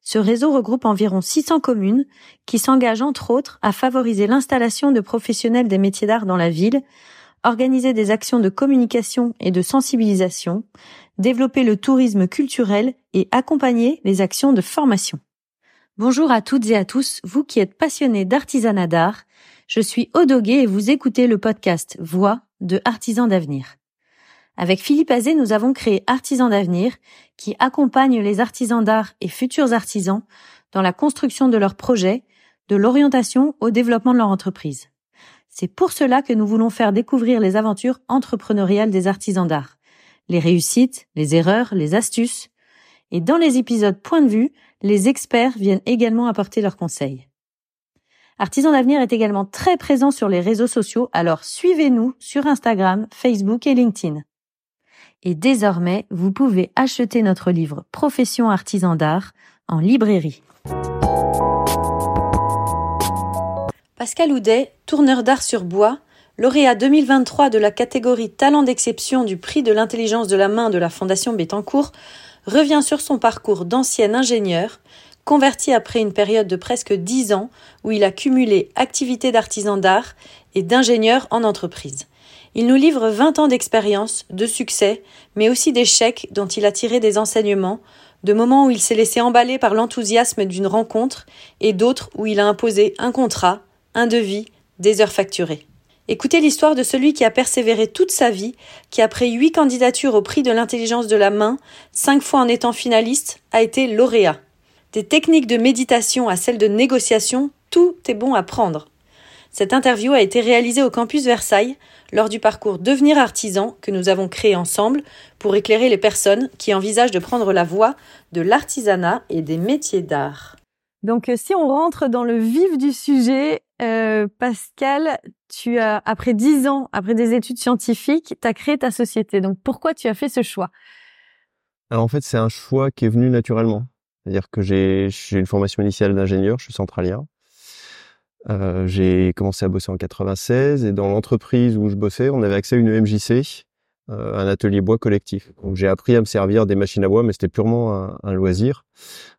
Ce réseau regroupe environ 600 communes qui s'engagent entre autres à favoriser l'installation de professionnels des métiers d'art dans la ville, organiser des actions de communication et de sensibilisation, développer le tourisme culturel et accompagner les actions de formation. Bonjour à toutes et à tous, vous qui êtes passionnés d'artisanat d'art. Je suis Odoguet et vous écoutez le podcast Voix de Artisans d'avenir. Avec Philippe Azé, nous avons créé Artisans d'avenir qui accompagne les artisans d'art et futurs artisans dans la construction de leurs projets, de l'orientation au développement de leur entreprise. C'est pour cela que nous voulons faire découvrir les aventures entrepreneuriales des artisans d'art, les réussites, les erreurs, les astuces. Et dans les épisodes Point de vue, les experts viennent également apporter leurs conseils. Artisans d'avenir est également très présent sur les réseaux sociaux, alors suivez-nous sur Instagram, Facebook et LinkedIn. Et désormais, vous pouvez acheter notre livre Profession artisan d'art en librairie. Pascal Houdet, tourneur d'art sur bois, lauréat 2023 de la catégorie Talent d'exception du prix de l'intelligence de la main de la Fondation Bettencourt, revient sur son parcours d'ancien ingénieur, converti après une période de presque dix ans où il a cumulé activités d'artisan d'art et d'ingénieur en entreprise. Il nous livre 20 ans d'expérience, de succès, mais aussi d'échecs dont il a tiré des enseignements, de moments où il s'est laissé emballer par l'enthousiasme d'une rencontre et d'autres où il a imposé un contrat, un devis, des heures facturées. Écoutez l'histoire de celui qui a persévéré toute sa vie, qui après huit candidatures au prix de l'intelligence de la main, cinq fois en étant finaliste, a été lauréat. Des techniques de méditation à celles de négociation, tout est bon à prendre. Cette interview a été réalisée au campus Versailles lors du parcours Devenir artisan que nous avons créé ensemble pour éclairer les personnes qui envisagent de prendre la voie de l'artisanat et des métiers d'art. Donc, euh, si on rentre dans le vif du sujet, euh, Pascal, tu as, après dix ans, après des études scientifiques, tu as créé ta société. Donc, pourquoi tu as fait ce choix? Alors, en fait, c'est un choix qui est venu naturellement. C'est-à-dire que j'ai une formation initiale d'ingénieur, je suis centralien. Euh, j'ai commencé à bosser en 96 et dans l'entreprise où je bossais, on avait accès à une EMJC, euh, un atelier bois collectif. Donc j'ai appris à me servir des machines à bois, mais c'était purement un, un loisir.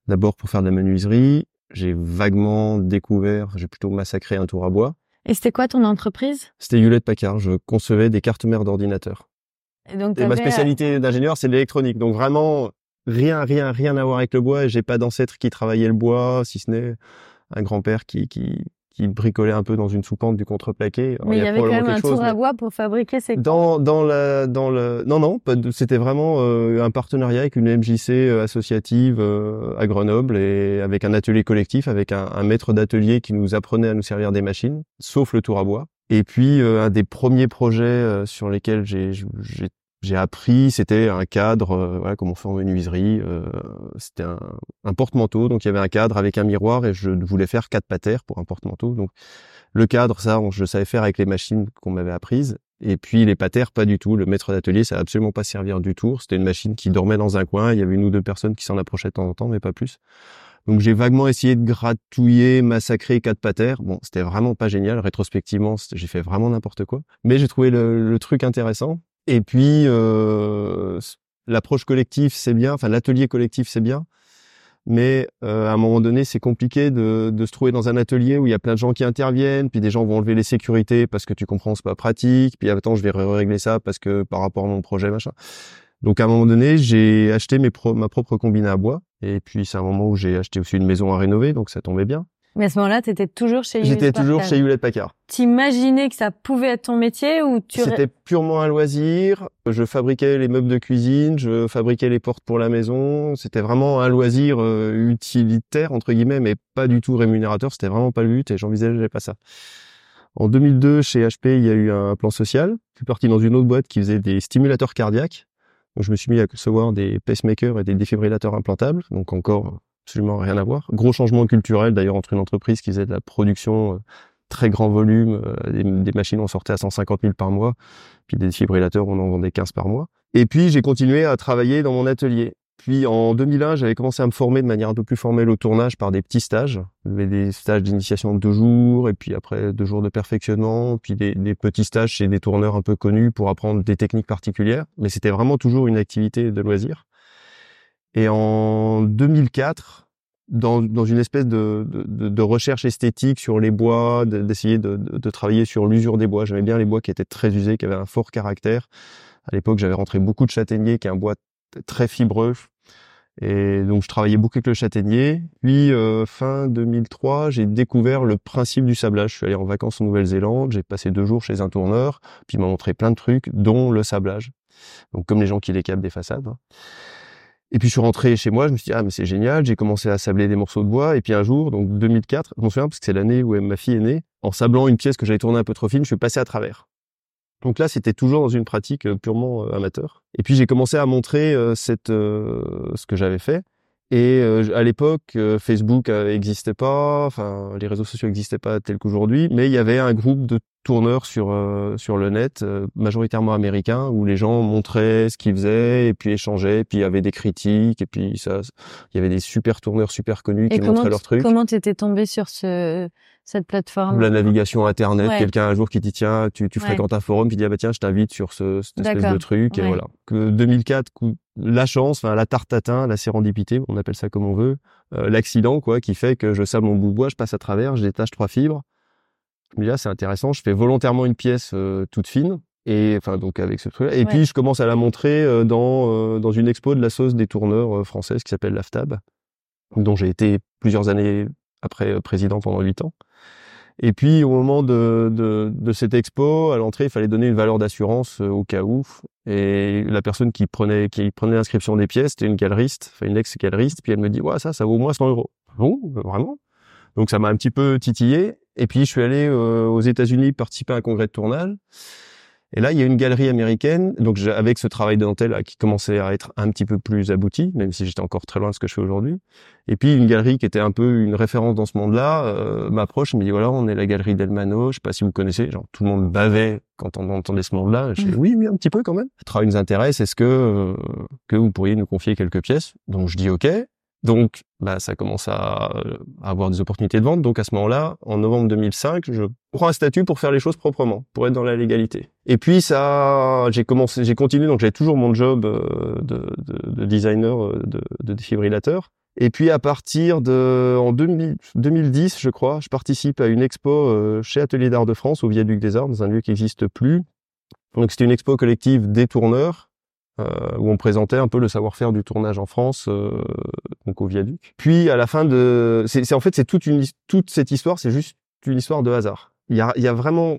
D'abord pour faire de la menuiserie, j'ai vaguement découvert, j'ai plutôt massacré un tour à bois. Et c'était quoi ton entreprise? C'était Hewlett Packard. Je concevais des cartes mères d'ordinateurs. Et donc et ma spécialité d'ingénieur, c'est l'électronique. Donc vraiment rien, rien, rien à voir avec le bois. J'ai pas d'ancêtre qui travaillait le bois, si ce n'est un grand-père qui, qui, qui bricolait un peu dans une soupente du contreplaqué. Mais il y, avait quand même un tour à bois pour fabriquer ces dans dans la dans le non non c'était vraiment euh, un partenariat avec une MJC euh, associative euh, à Grenoble et avec un atelier collectif avec un, un maître d'atelier qui nous apprenait à nous servir des machines sauf le tour à bois et puis un des premiers projets sur lesquels j'ai j'ai appris, c'était un cadre, euh, voilà, comme on fait en menuiserie. Euh, c'était un, un porte-manteau, donc il y avait un cadre avec un miroir et je voulais faire quatre patères pour un porte-manteau. Donc le cadre, ça, je savais faire avec les machines qu'on m'avait apprises. Et puis les patères, pas du tout. Le maître d'atelier, ça n'a absolument pas servir du tout. C'était une machine qui dormait dans un coin. Il y avait une ou deux personnes qui s'en approchaient de temps en temps, mais pas plus. Donc j'ai vaguement essayé de gratouiller, massacrer quatre patères. Bon, c'était vraiment pas génial. Rétrospectivement, j'ai fait vraiment n'importe quoi. Mais j'ai trouvé le, le, truc intéressant. Et puis, euh, l'approche collective, c'est bien. Enfin, l'atelier collectif, c'est bien. Mais euh, à un moment donné, c'est compliqué de, de, se trouver dans un atelier où il y a plein de gens qui interviennent, puis des gens vont enlever les sécurités parce que tu comprends, c'est pas pratique. Puis attends, je vais régler ça parce que par rapport à mon projet, machin. Donc à un moment donné, j'ai acheté mes ma propre combine à bois. Et puis c'est un moment où j'ai acheté aussi une maison à rénover, donc ça tombait bien. Mais à ce moment-là, tu étais toujours chez Hewlett J'étais toujours chez Hewlett Packard. T'imaginais que ça pouvait être ton métier ou tu C'était purement un loisir. Je fabriquais les meubles de cuisine, je fabriquais les portes pour la maison. C'était vraiment un loisir euh, utilitaire entre guillemets, mais pas du tout rémunérateur. C'était vraiment pas le but et j'envisageais pas ça. En 2002, chez HP, il y a eu un plan social. Je suis parti dans une autre boîte qui faisait des stimulateurs cardiaques. Donc je me suis mis à concevoir des pacemakers et des défibrillateurs implantables. Donc encore absolument rien à voir. Gros changement culturel d'ailleurs entre une entreprise qui faisait de la production euh, très grand volume, des, des, machines on sortait à 150 000 par mois, puis des défibrillateurs on en vendait 15 par mois. Et puis j'ai continué à travailler dans mon atelier. Puis en 2001, j'avais commencé à me former de manière un peu plus formelle au tournage par des petits stages, des stages d'initiation de deux jours, et puis après deux jours de perfectionnement, puis des, petits stages chez des tourneurs un peu connus pour apprendre des techniques particulières. Mais c'était vraiment toujours une activité de loisir. Et en 2004, dans, dans une espèce de, de, de, recherche esthétique sur les bois, d'essayer de, de, travailler sur l'usure des bois. J'aimais bien les bois qui étaient très usés, qui avaient un fort caractère. À l'époque, j'avais rentré beaucoup de châtaignier, qui est un bois très fibreux. Et donc, je travaillais beaucoup avec le châtaignier. Puis, euh, fin 2003, j'ai découvert le principe du sablage. Je suis allé en vacances en Nouvelle-Zélande. J'ai passé deux jours chez un tourneur. Puis, il m'a montré plein de trucs, dont le sablage. Donc, comme les gens qui décapent des façades. Hein. Et puis je suis rentré chez moi, je me suis dit ah mais c'est génial, j'ai commencé à sabler des morceaux de bois et puis un jour donc 2004, je m'en souviens parce que c'est l'année où ma fille est née, en sablant une pièce que j'avais tournée un peu trop fine, je suis passé à travers. Donc là, c'était toujours dans une pratique euh, purement euh, amateur. Et puis j'ai commencé à montrer euh, cette ce que j'avais fait. Et à l'époque, Facebook n'existait pas, enfin les réseaux sociaux n'existaient pas tels qu'aujourd'hui, mais il y avait un groupe de tourneurs sur sur le net, majoritairement américains, où les gens montraient ce qu'ils faisaient et puis échangeaient, et puis il y avait des critiques et puis ça, il y avait des super tourneurs super connus qui montraient leurs trucs. Comment t'étais tombé sur ce cette plateforme? La navigation internet, quelqu'un un jour qui dit tiens, tu, tu fréquentes un forum, qui dit ah bah tiens, je t'invite sur ce, cette espèce de truc et voilà. Que 2004, la chance, enfin la tarte tatin, la sérendipité, on appelle ça comme on veut, euh, l'accident quoi, qui fait que je sable mon bout de bois, je passe à travers, je détache trois fibres. Je me dis ah, c'est intéressant, je fais volontairement une pièce euh, toute fine et enfin donc avec ce truc. -là. Et puis je commence à la montrer euh, dans dans une expo de la sauce des tourneurs françaises qui s'appelle l'AFTAB, dont j'ai été plusieurs années après président pendant huit ans. Et puis au moment de, de, de cette expo, à l'entrée, il fallait donner une valeur d'assurance euh, au cas où. Et la personne qui prenait qui prenait l'inscription des pièces, c'était une galeriste, enfin une ex-galeriste. Puis elle me dit, ouais, ça, ça vaut au moins 100 euros. Bon, vraiment? Donc ça m'a un petit peu titillé. Et puis je suis allé euh, aux États-Unis participer à un congrès de tournage. Et là, il y a une galerie américaine, donc avec ce travail de dentelle qui commençait à être un petit peu plus abouti, même si j'étais encore très loin de ce que je fais aujourd'hui. Et puis une galerie qui était un peu une référence dans ce monde-là euh, m'approche me dit voilà, on est la galerie Delmano, je sais pas si vous connaissez, genre tout le monde bavait quand on entendait ce monde-là. Je dis mmh. oui, oui, un petit peu quand même. Le travail nous intéresse, est-ce que euh, que vous pourriez nous confier quelques pièces? Donc je dis ok. Donc, bah, ça commence à, avoir des opportunités de vente. Donc, à ce moment-là, en novembre 2005, je prends un statut pour faire les choses proprement, pour être dans la légalité. Et puis, ça, j'ai commencé, j'ai continué. Donc, j'avais toujours mon job euh, de, de, de designer euh, de, de défibrillateur. Et puis, à partir de, en 2010, je crois, je participe à une expo euh, chez Atelier d'Art de France, au Viaduc des Arts, dans un lieu qui n'existe plus. Donc, c'était une expo collective des tourneurs euh, où on présentait un peu le savoir-faire du tournage en France, euh, donc au viaduc. Puis à la fin de, c'est en fait c'est toute une toute cette histoire, c'est juste une histoire de hasard. Il y a, il y a vraiment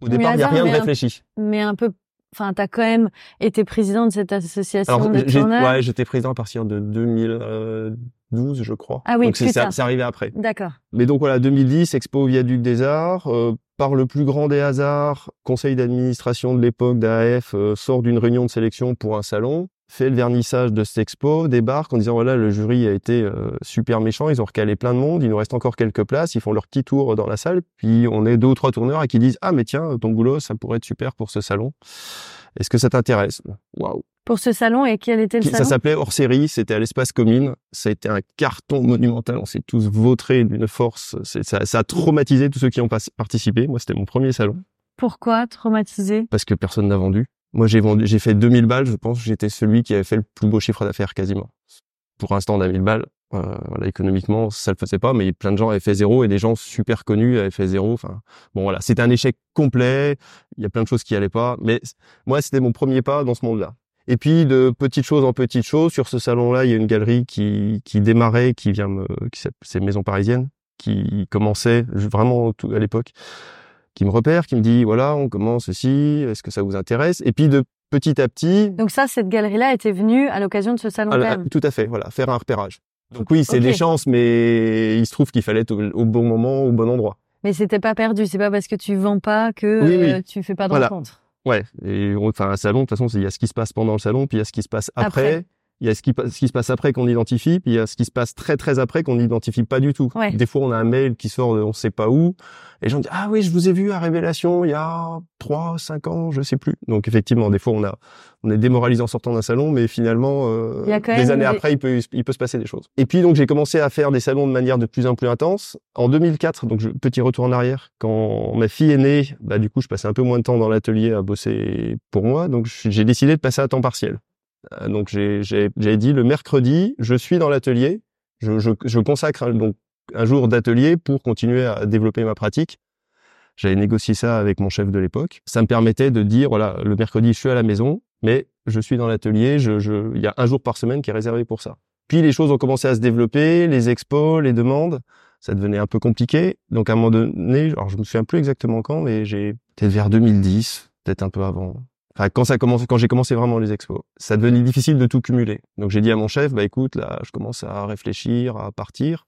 au départ il y a rien de réfléchi. mais un peu Enfin, t'as quand même été président de cette association Alors, de tournage. Ouais, j'étais président à partir de 2012, je crois. Ah oui, donc c'est arrivé après. D'accord. Mais donc voilà, 2010, Expo au Viaduc des Arts. Euh, par le plus grand des hasards, conseil d'administration de l'époque d'AF euh, sort d'une réunion de sélection pour un salon, fait le vernissage de cette expo, débarque en disant voilà le jury a été euh, super méchant, ils ont recalé plein de monde, il nous reste encore quelques places, ils font leur petit tour dans la salle, puis on est deux ou trois tourneurs à qui disent ah mais tiens ton boulot ça pourrait être super pour ce salon. Est-ce que ça t'intéresse? Waouh pour ce salon et quel était le salon Ça s'appelait hors série, c'était à l'espace commune. Ça a été un carton monumental, on s'est tous vautrés d'une force. Ça, ça, a traumatisé tous ceux qui ont participé. Moi, c'était mon premier salon. Pourquoi traumatisé? Parce que personne n'a vendu. Moi, j'ai vendu, j'ai fait 2000 balles, je pense. J'étais celui qui avait fait le plus beau chiffre d'affaires quasiment. Pour un stand à 1000 balles, euh, voilà, économiquement, ça le faisait pas, mais plein de gens avaient fait zéro et des gens super connus avaient fait zéro. Enfin, bon, voilà, c'était un échec complet. Il y a plein de choses qui allaient pas, mais moi, c'était mon premier pas dans ce monde-là. Et puis de petites choses en petites choses, sur ce salon-là, il y a une galerie qui, qui démarrait, qui vient me, qui c'est Maison Parisienne, qui commençait vraiment à l'époque, qui me repère, qui me dit voilà, on commence ceci, est-ce que ça vous intéresse? Et puis de petit à petit. Donc ça, cette galerie-là était venue à l'occasion de ce salon. Ah, tout à fait, voilà, faire un repérage. Donc oui, c'est des chances, mais il se trouve qu'il fallait être au, bon moment, au bon endroit. Mais c'était pas perdu. C'est pas parce que tu vends pas que oui, euh, tu fais pas de rencontre. Ouais, et enfin un salon, de toute façon, il y a ce qui se passe pendant le salon, puis il y a ce qui se passe après. Il y a ce qui, ce qui se passe après qu'on identifie, puis il y a ce qui se passe très très après qu'on n'identifie pas du tout. Ouais. Des fois, on a un mail qui sort de on sait pas où, et les gens disent ah oui, je vous ai vu à Révélation il y a trois, cinq ans, je sais plus. Donc effectivement, des fois, on a on est démoralisé en sortant d'un salon, mais finalement, euh, des années des- après, il peut il peut se passer des choses. Et puis donc j'ai commencé à faire des salons de manière de plus en plus intense. En 2004, donc je, petit retour en arrière, quand ma fille est née, bah du coup, je passais un peu moins de temps dans l'atelier à bosser pour moi, donc j'ai décidé de passer à temps partiel. Euh, donc j'ai dit le mercredi, je suis dans l'atelier, je, je, je consacre donc un jour d'atelier pour continuer à développer ma pratique. J'avais négocié ça avec mon chef de l'époque. Ça me permettait de dire voilà, le mercredi je suis à la maison, mais je suis dans l'atelier. Je, je, il y a un jour par semaine qui est réservé pour ça. Puis les choses ont commencé à se développer, les expos, les demandes, ça devenait un peu compliqué. Donc à un moment donné, alors je me souviens plus exactement quand, mais j'ai peut-être vers 2010, peut-être un peu avant. Quand ça commence, quand j'ai commencé vraiment les expos, ça devenait difficile de tout cumuler. Donc j'ai dit à mon chef, bah écoute, là, je commence à réfléchir, à partir.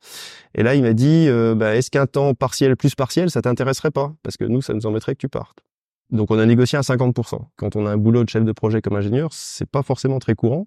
Et là, il m'a dit, euh, bah, est-ce qu'un temps partiel plus partiel, ça t'intéresserait pas? Parce que nous, ça nous embêterait que tu partes. Donc on a négocié à 50%. Quand on a un boulot de chef de projet comme ingénieur, c'est pas forcément très courant.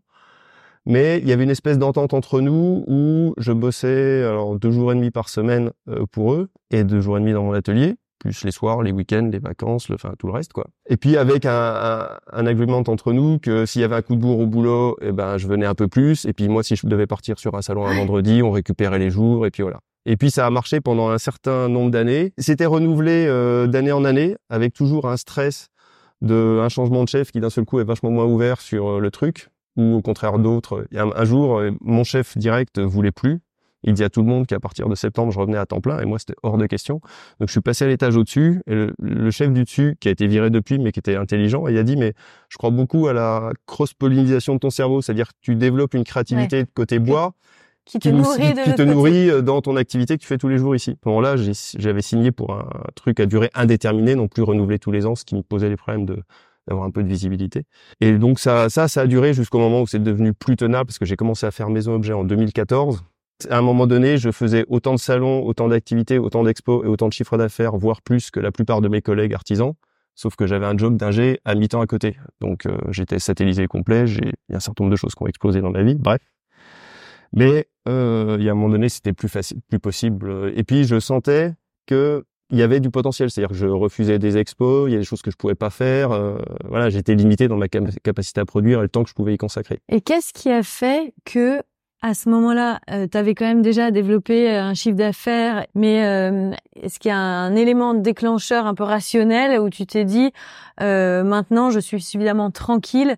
Mais il y avait une espèce d'entente entre nous où je bossais alors deux jours et demi par semaine euh, pour eux et deux jours et demi dans mon atelier, plus les soirs, les week-ends, les vacances, le, enfin tout le reste quoi. Et puis avec un, un, un agreement entre nous que s'il y avait un coup de bourre au boulot, eh ben je venais un peu plus. Et puis moi si je devais partir sur un salon un vendredi, on récupérait les jours et puis voilà. Et puis ça a marché pendant un certain nombre d'années. C'était renouvelé euh, d'année en année avec toujours un stress de un changement de chef qui d'un seul coup est vachement moins ouvert sur euh, le truc ou au contraire d'autres. Un, un jour, euh, mon chef direct voulait plus. Il dit à tout le monde qu'à partir de septembre, je revenais à temps plein et moi, c'était hors de question. Donc, je suis passé à l'étage au-dessus et le, le chef du dessus, qui a été viré depuis, mais qui était intelligent, il a dit, mais je crois beaucoup à la cross-pollinisation de ton cerveau, c'est-à-dire que tu développes une créativité de côté bois Qui te qui, nourrit de qui te nourrit euh, dans ton activité que tu fais tous les jours ici. À ce moment-là, j'ai- j'avais signé pour un truc à durée indéterminée, non plus renouvelé tous les ans, ce qui me posait des problèmes de d'avoir un peu de visibilité. Et donc ça, ça, ça a duré jusqu'au moment où c'est devenu plus tenable parce que j'ai commencé à faire Maison Objet en 2014. À un moment donné, je faisais autant de salons, autant d'activités, autant d'expos et autant de chiffres d'affaires, voire plus que la plupart de mes collègues artisans. Sauf que j'avais un job d'ingé à mi-temps à côté. Donc euh, j'étais satellisé complet, j'ai il y a un certain nombre de choses qui ont explosé dans ma vie, bref. Mais euh, il y a un moment donné, c'était plus facile, plus possible. Et puis je sentais que il y avait du potentiel, c'est-à-dire que je refusais des expos, il y a des choses que je pouvais pas faire. euh, voilà, j'étais limité dans ma capacité à produire et le temps que je pouvais y consacrer. Et qu'est-ce qui a fait que à ce moment-là, tu avais quand même déjà développé euh, un chiffre d'affaires, mais euh, est-ce qu'il y a un élément déclencheur un peu rationnel où tu t'es dit euh, maintenant je suis suffisamment tranquille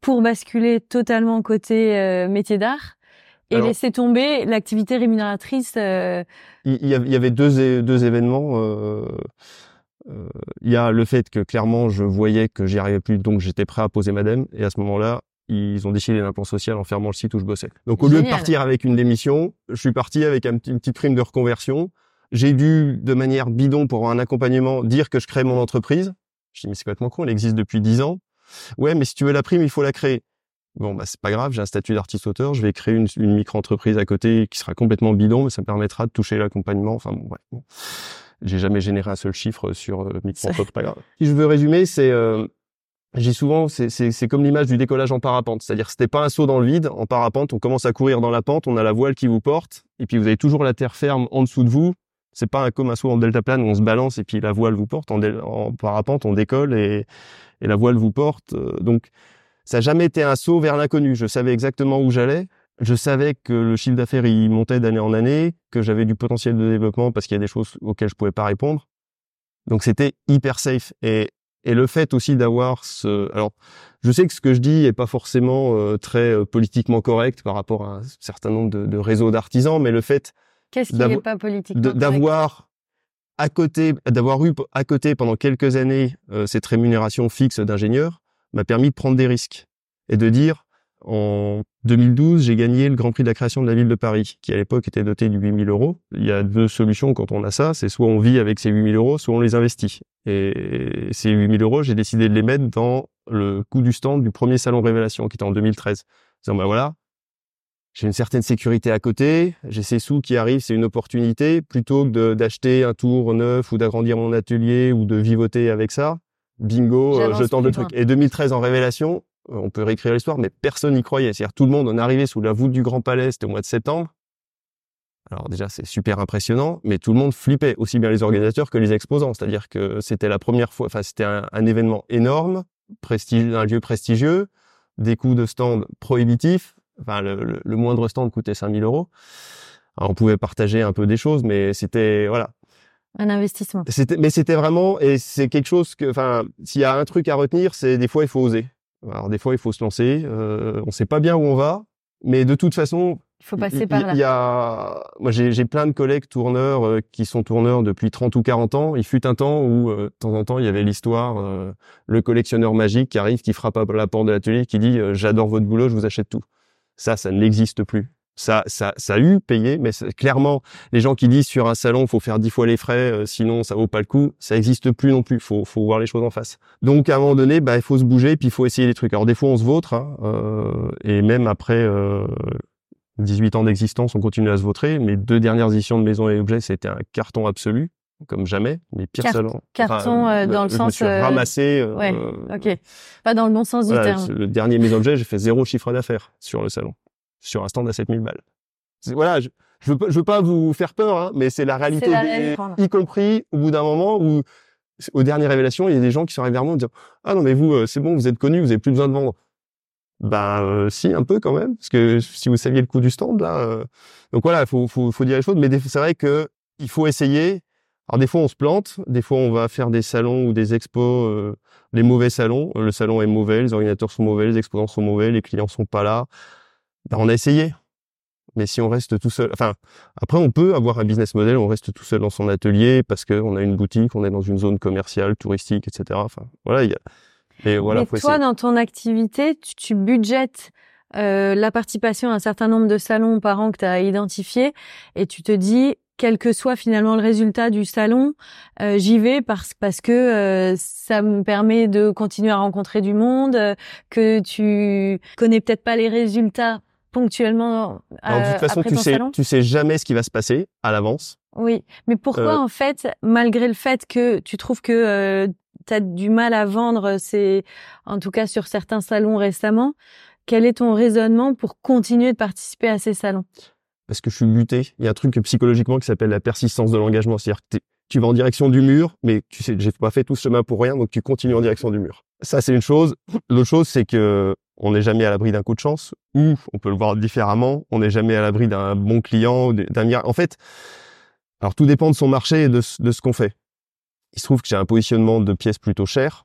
pour basculer totalement côté euh, métier d'art et Alors- laisser tomber l'activité rémunératrice euh, Il y y avait deux, deux événements. euh, euh, Il y a le fait que clairement je voyais que j'y arrivais plus, donc j'étais prêt à poser madame. Et à ce moment-là, ils ont décidé d'un plan social en fermant le site où je bossais. Donc au lieu de partir avec une démission, je suis parti avec une petite prime de reconversion. J'ai dû, de manière bidon pour un accompagnement, dire que je crée mon entreprise. Je dis mais c'est complètement con, elle existe depuis dix ans. Ouais, mais si tu veux la prime, il faut la créer. Bon, bah c'est pas grave, j'ai un statut d'artiste-auteur, je vais créer une, une micro-entreprise à côté qui sera complètement bidon, mais ça me permettra de toucher l'accompagnement. Enfin bon, ouais. J'ai jamais généré un seul chiffre sur euh, micro-entreprise, pas grave. Si je veux résumer, c'est euh, j'ai souvent, c'est- comme l'image du décollage en parapente, c'est-à-dire c'était pas un saut dans le vide. En parapente, on commence à courir dans la pente, on a la voile qui vous porte, et puis vous avez toujours la terre ferme en dessous de vous. C'est pas comme un saut en deltaplane où on se balance et puis la voile vous porte. En, parapente, on décolle et, la voile vous porte. Euh, Donc, ça n'a jamais été un saut vers l'inconnu. Je savais exactement où j'allais. Je savais que le chiffre d'affaires il montait d'année en année, que j'avais du potentiel de développement parce qu'il y a des choses auxquelles je pouvais pas répondre. Donc c'était hyper safe. Et, et le fait aussi d'avoir ce, alors je sais que ce que je dis est pas forcément euh, très euh, politiquement correct par rapport à un certain nombre de, de réseaux d'artisans, mais le fait Qu'est-ce qui n'est pas politique de- d'avoir à côté, d'avoir eu à côté pendant quelques années euh, cette rémunération fixe d'ingénieur m'a permis de prendre des risques et de dire en 2012 j'ai gagné le Grand Prix de la création de la ville de Paris qui à l'époque était doté de 8000 euros. Il y a deux solutions quand on a ça, c'est soit on vit avec ces 8000 euros, soit on les investit. Et ces 8000 euros, j'ai décidé de les mettre dans le coût du stand du premier salon Révélation qui était en 2013. Disant bah voilà, j'ai une certaine sécurité à côté, j'ai ces sous qui arrivent, c'est une opportunité, plutôt que d'acheter un tour neuf ou d'agrandir mon atelier ou de vivoter avec ça. Bingo, euh, je tente le truc. Et 2013 en révélation, on peut réécrire l'histoire, mais personne n'y croyait. C'est-à-dire tout le monde en arrivait sous la voûte du Grand Palais, c'était au mois de septembre. Alors déjà, c'est super impressionnant, mais tout le monde flippait, aussi bien les organisateurs que les exposants. C'est-à-dire que c'était la première fois, enfin c'était un, événement énorme, prestigieux, un lieu prestigieux, des coûts de stand prohibitifs. Enfin, le, moindre stand coûtait 5000 euros. on pouvait partager un peu des choses, mais c'était voilà. Un investissement. C'était, mais c'était vraiment, et c'est quelque chose que, enfin, s'il y a un truc à retenir, c'est des fois il faut oser. Alors des fois il faut se lancer. Euh, on sait pas bien où on va, mais de toute façon, il faut passer par là. Il y a, moi, j'ai plein de collègues tourneurs euh, qui sont tourneurs depuis 30 ou 40 ans. Il fut un temps où, euh, de temps en temps, il y avait l'histoire, euh, le collectionneur magique qui arrive, qui frappe à la porte de l'atelier, qui dit J'adore votre boulot, je vous achète tout. Ça, ça n'existe plus. Ça, ça, ça a eu payé, mais clairement, les gens qui disent sur un salon, faut faire dix fois les frais, sinon ça vaut pas le coup, ça n'existe plus non plus. Faut, faut voir les choses en face. Donc, à un moment donné, bah, il faut se bouger, puis il faut essayer des trucs. Alors, des fois, on se vautre, hein, et même après 18 ans d'existence, on continue à se vautrer. Mes deux dernières éditions de Maison et Objets, c'était un carton absolu, comme jamais. Mais pire salon. Carton euh, dans le sens. Me suis euh, ramassé. Euh, ouais, ok. Pas dans le bon sens du terme. Le dernier Maison Objet, j'ai fait zéro chiffre d'affaires sur le salon, sur un stand à 7000 balles. Voilà, je, je veux, pas, je veux pas vous faire peur, hein, mais c'est la réalité, y compris au bout d'un moment où, aux dernières révélations, il y a des gens qui sont arrivés vers moi en disant ah non mais vous c'est bon, vous êtes connu, vous avez plus besoin de vendre. Ben euh, si un peu quand même, parce que si vous saviez le coût du stand là, euh, donc voilà, il faut, faut, faut dire les choses. Mais c'est vrai que il faut essayer. Alors des fois on se plante, des fois on va faire des salons ou des expos, euh, les mauvais salons. Le salon est mauvais, les organisateurs sont mauvais, les exposants sont mauvais, les clients sont pas là. Ben, on a essayé. Mais si on reste tout seul, enfin après on peut avoir un business model, on reste tout seul dans son atelier parce qu'on a une boutique, on est dans une zone commerciale, touristique, etc. Enfin voilà, il y a et voilà, Mais toi, dans ton activité, tu, tu budgètes euh, la participation à un certain nombre de salons par an que tu as identifié et tu te dis, quel que soit finalement le résultat du salon, euh, j'y vais parce parce que euh, ça me permet de continuer à rencontrer du monde, euh, que tu connais peut-être pas les résultats ponctuellement. Alors, de toute façon, tu sais, tu sais jamais ce qui va se passer à l'avance. Oui, mais pourquoi en fait, malgré le fait que tu trouves que tu as du mal à vendre, c'est en tout cas sur certains salons récemment. Quel est ton raisonnement pour continuer de participer à ces salons? Parce que je suis buté. Il y a un truc psychologiquement qui s'appelle la persistance de l'engagement. C'est-à-dire que tu vas en direction du mur, mais tu sais, j'ai pas fait tout ce chemin pour rien, donc tu continues en direction du mur. Ça, c'est une chose. L'autre chose, c'est que on n'est jamais à l'abri d'un coup de chance, ou on peut le voir différemment, on n'est jamais à l'abri d'un bon client, d'un miracle. En fait, alors tout dépend de son marché et de, ce qu'on fait il se trouve que j'ai un positionnement de pièces plutôt chères.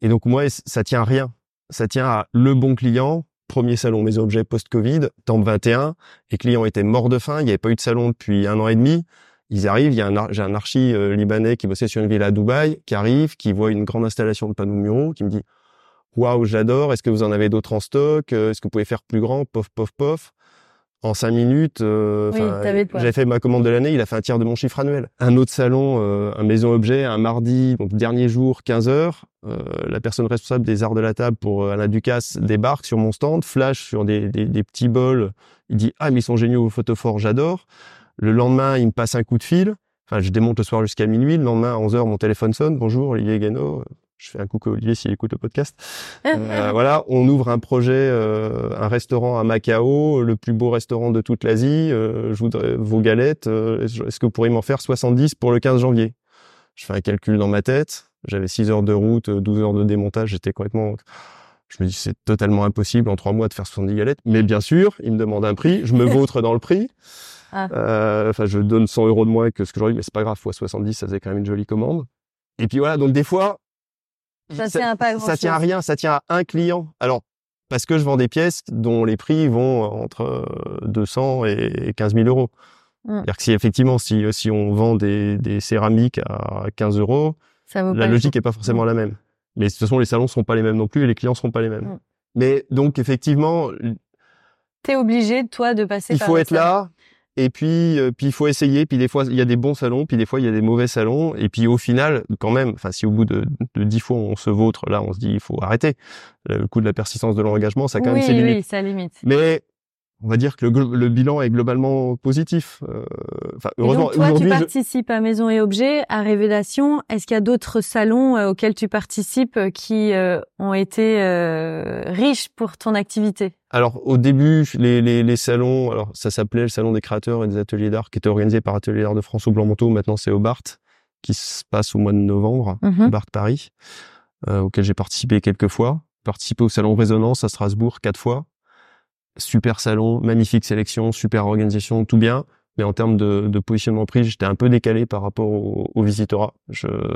Et donc, moi, ça tient à rien. Ça tient à le bon client, premier salon mes objets post-Covid, temps 21. Les clients étaient morts de faim. Il n'y avait pas eu de salon depuis un an et demi. Ils arrivent. Il y a un, j'ai un archi euh, libanais qui bossait sur une ville à Dubaï, qui arrive, qui voit une grande installation de panneaux muraux, qui me dit, waouh, j'adore. Est-ce que vous en avez d'autres en stock? Euh, est-ce que vous pouvez faire plus grand? Pof, pof, pof en cinq minutes, euh, j'avais fait ma commande de l'année, il a fait un tiers de mon chiffre annuel. Un autre salon, euh, un maison objet, un mardi, donc dernier jour, 15 heures, euh, la personne responsable des arts de la table pour euh, Alain Ducasse débarque sur mon stand, flash sur des, des, des petits bols, il dit ah mais ils sont géniaux vos photophores, j'adore. Le lendemain, il me passe un coup de fil. Enfin, je démonte le soir jusqu'à minuit. Le lendemain, à 11 heures, mon téléphone sonne. Bonjour, Olivier Guénaud je fais un coucou à Olivier s'il écoute le podcast. Euh, voilà, on ouvre un projet, euh, un restaurant à Macao, le plus beau restaurant de toute l'Asie. Euh, je voudrais vos galettes. Est-ce que vous pourriez m'en faire 70 pour le 15 janvier? Je fais un calcul dans ma tête. J'avais 6 heures de route, 12 heures de démontage. J'étais complètement... Je me dis c'est totalement impossible en 3 mois de faire 70 galettes. Mais bien sûr, il me demande un prix. Je me vautre dans le prix. Ah. Enfin, je donne 100 euros de moins que ce que j'aurais dit, mais c'est pas grave. Fois 70, ça faisait quand même une jolie commande. Et puis voilà, donc des fois, ça, tient pas ça tient à rien, ça tient à un client. Alors, parce que je vends des pièces dont les prix vont entre 200 et 15 000 euros. Mmh. C'est-à-dire que si effectivement, si, si on vend des, des céramiques à 15 euros, la logique est pas forcément mmh. la même. Mais de toute façon, les salons sont pas les mêmes non plus et les clients seront pas les mêmes. Mmh. Mais donc, effectivement, T'es obligé, toi, de passer. Il faut être là. Et puis, euh, puis il faut essayer. Puis des fois, il y a des bons salons, puis des fois, il y a des mauvais salons. Et puis au final, quand même, enfin, si au bout de dix fois on se vautre, là, on se dit, il faut arrêter. Le coup de la persistance de l'engagement, ça a quand même ses limites. Oui, ça limite. Mais on va dire que le, bilan est globalement positif. Euh, enfin, heureusement, toi, tu participes à Maison et Objets, à Révélation. Est-ce qu'il y a d'autres salons euh, auxquels tu participes euh, qui ont été riches pour ton activité? Alors, au début, les, les, les salons, alors ça s'appelait le Salon des créateurs et des ateliers d'art, qui était organisé par Atelier d'art de France au Blanc-Manteau. Maintenant, c'est au Bart, qui se passe au mois de novembre, mmh au Bart Paris, auquel j'ai participé quelques fois. Participé au Salon Résonance à Strasbourg quatre fois super salon, magnifique sélection, super organisation, tout bien. Mais en termes de, positionnement prix, j'étais un peu décalé par rapport au, au.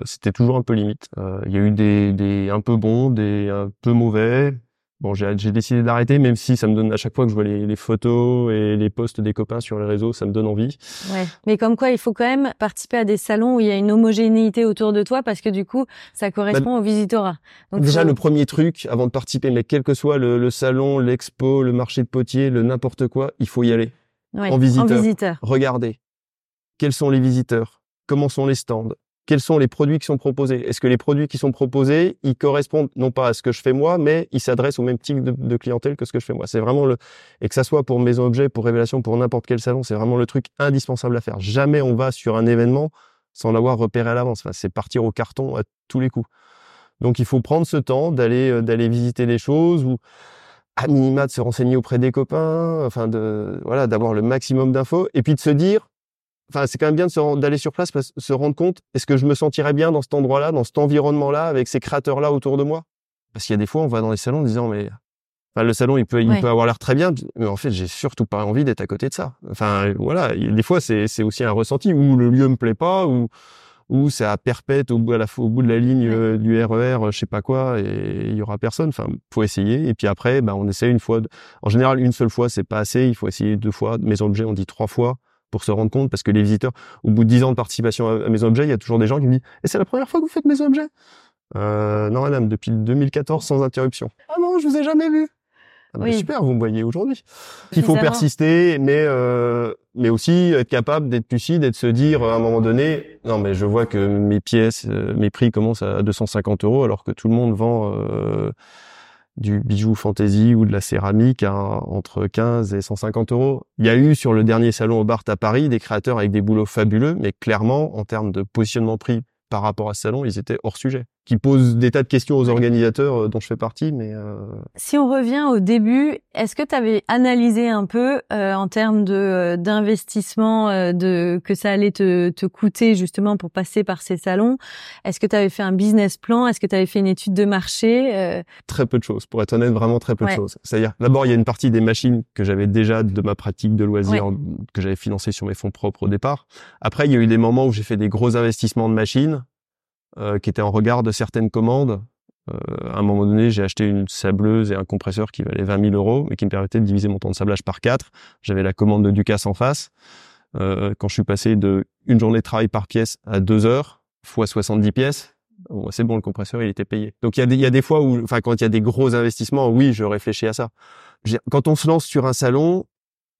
C'était toujours un peu limite. Euh, il y a eu des, des un peu bons, des un peu mauvais. Bon, j'ai décidé d'arrêter, même si ça me donne à chaque fois que je vois les, les, photos et les posts des copains sur les réseaux, ça me donne envie. Ouais. Mais comme quoi, il faut quand même participer à des salons où il y a une homogénéité autour de toi, parce que du coup, ça correspond bah, au visitorat. Donc, déjà, le premier truc, avant de participer, mais quel que soit le, le salon, l'expo, le marché de potier, le n'importe quoi, il faut y aller. Ouais, en visiteur. En visiteur. Regardez. Quels sont les visiteurs? Comment sont les stands? Quels sont les produits qui sont proposés Est-ce que les produits qui sont proposés, ils correspondent non pas à ce que je fais moi, mais ils s'adressent au même type de, clientèle que ce que je fais moi C'est vraiment le et que ça soit pour Maison Objet, pour Révélation, pour n'importe quel salon, c'est vraiment le truc indispensable à faire. Jamais on va sur un événement sans l'avoir repéré à l'avance. Enfin, c'est partir au carton à tous les coups. Donc il faut prendre ce temps d'aller euh, d'aller visiter les choses ou à minima de se renseigner auprès des copains, enfin de voilà d'avoir le maximum d'infos et puis de se dire enfin, c'est quand même bien d'aller sur place, parce, se rendre compte, est-ce que je me sentirais bien dans cet endroit-là, dans cet environnement-là, avec ces créateurs-là autour de moi? Parce qu'il y a des fois, on va dans les salons en disant, mais enfin, le salon, il peut, il peut avoir l'air très bien, mais en fait, j'ai surtout pas envie d'être à côté de ça. Enfin, voilà, des fois, c'est aussi un ressenti où le lieu me plaît pas, ou où c'est à perpète au bout, à la, au bout de la ligne euh, du RER, e je sais pas quoi, et il y aura personne. Enfin, faut essayer. Et puis après, bah, on essaie une fois. En général, une seule fois, c'est pas assez. Il faut essayer deux fois. Mes objets, on dit trois fois pour se rendre compte, parce que les visiteurs, au bout de dix ans de participation à, mes objets, il y a toujours des gens qui me disent « Et c'est la première fois que vous faites mes objets? Euh, Non, madame, depuis 2014, sans interruption. « Ah non, je vous ai jamais vu !» ah bah, Super, vous me voyez aujourd'hui. Il faut persister, mais euh, mais aussi être capable d'être lucide et de se dire à un moment donné, non mais je vois que mes pièces, euh, mes prix commencent à 250 euros alors que tout le monde vend euh, du bijou fantasy ou de la céramique entre 15 et 150 euros. Il y a eu sur le dernier salon au Bart à Paris des créateurs avec des boulots fabuleux, mais clairement, en termes de positionnement prix par rapport à ce salon, ils étaient hors sujet qui pose des tas de questions aux organisateurs euh, dont je fais partie. Mais euh... si on revient au début, est-ce que tu avais analysé un peu euh, en termes de euh, d'investissement de que ça allait te, te coûter justement pour passer par ces salons? Est-ce que tu avais fait un business plan? Est-ce que tu avais fait une étude de marché Très peu de choses, pour être honnête, vraiment très peu de choses. C'est-à-dire, d'abord, il y a une partie des machines que j'avais déjà de ma pratique de loisirs que j'avais financé sur mes fonds propres au départ. Après, il y a eu des moments où j'ai fait des gros investissements de machines euh, qui était en regard de certaines commandes. Euh, à un moment donné, j'ai acheté une sableuse et un compresseur qui valait 20 000 euros, mais qui me permettait de diviser mon temps de sablage par quatre. J'avais la commande de Ducasse en face. Euh, quand je suis passé de une journée de travail par pièce à deux heures, fois 70 pièces, c'est bon, le compresseur, il était payé. Donc il y y a des fois où, enfin, quand il y a des gros investissements, oui, je réfléchis à ça. Quand on se lance sur un salon,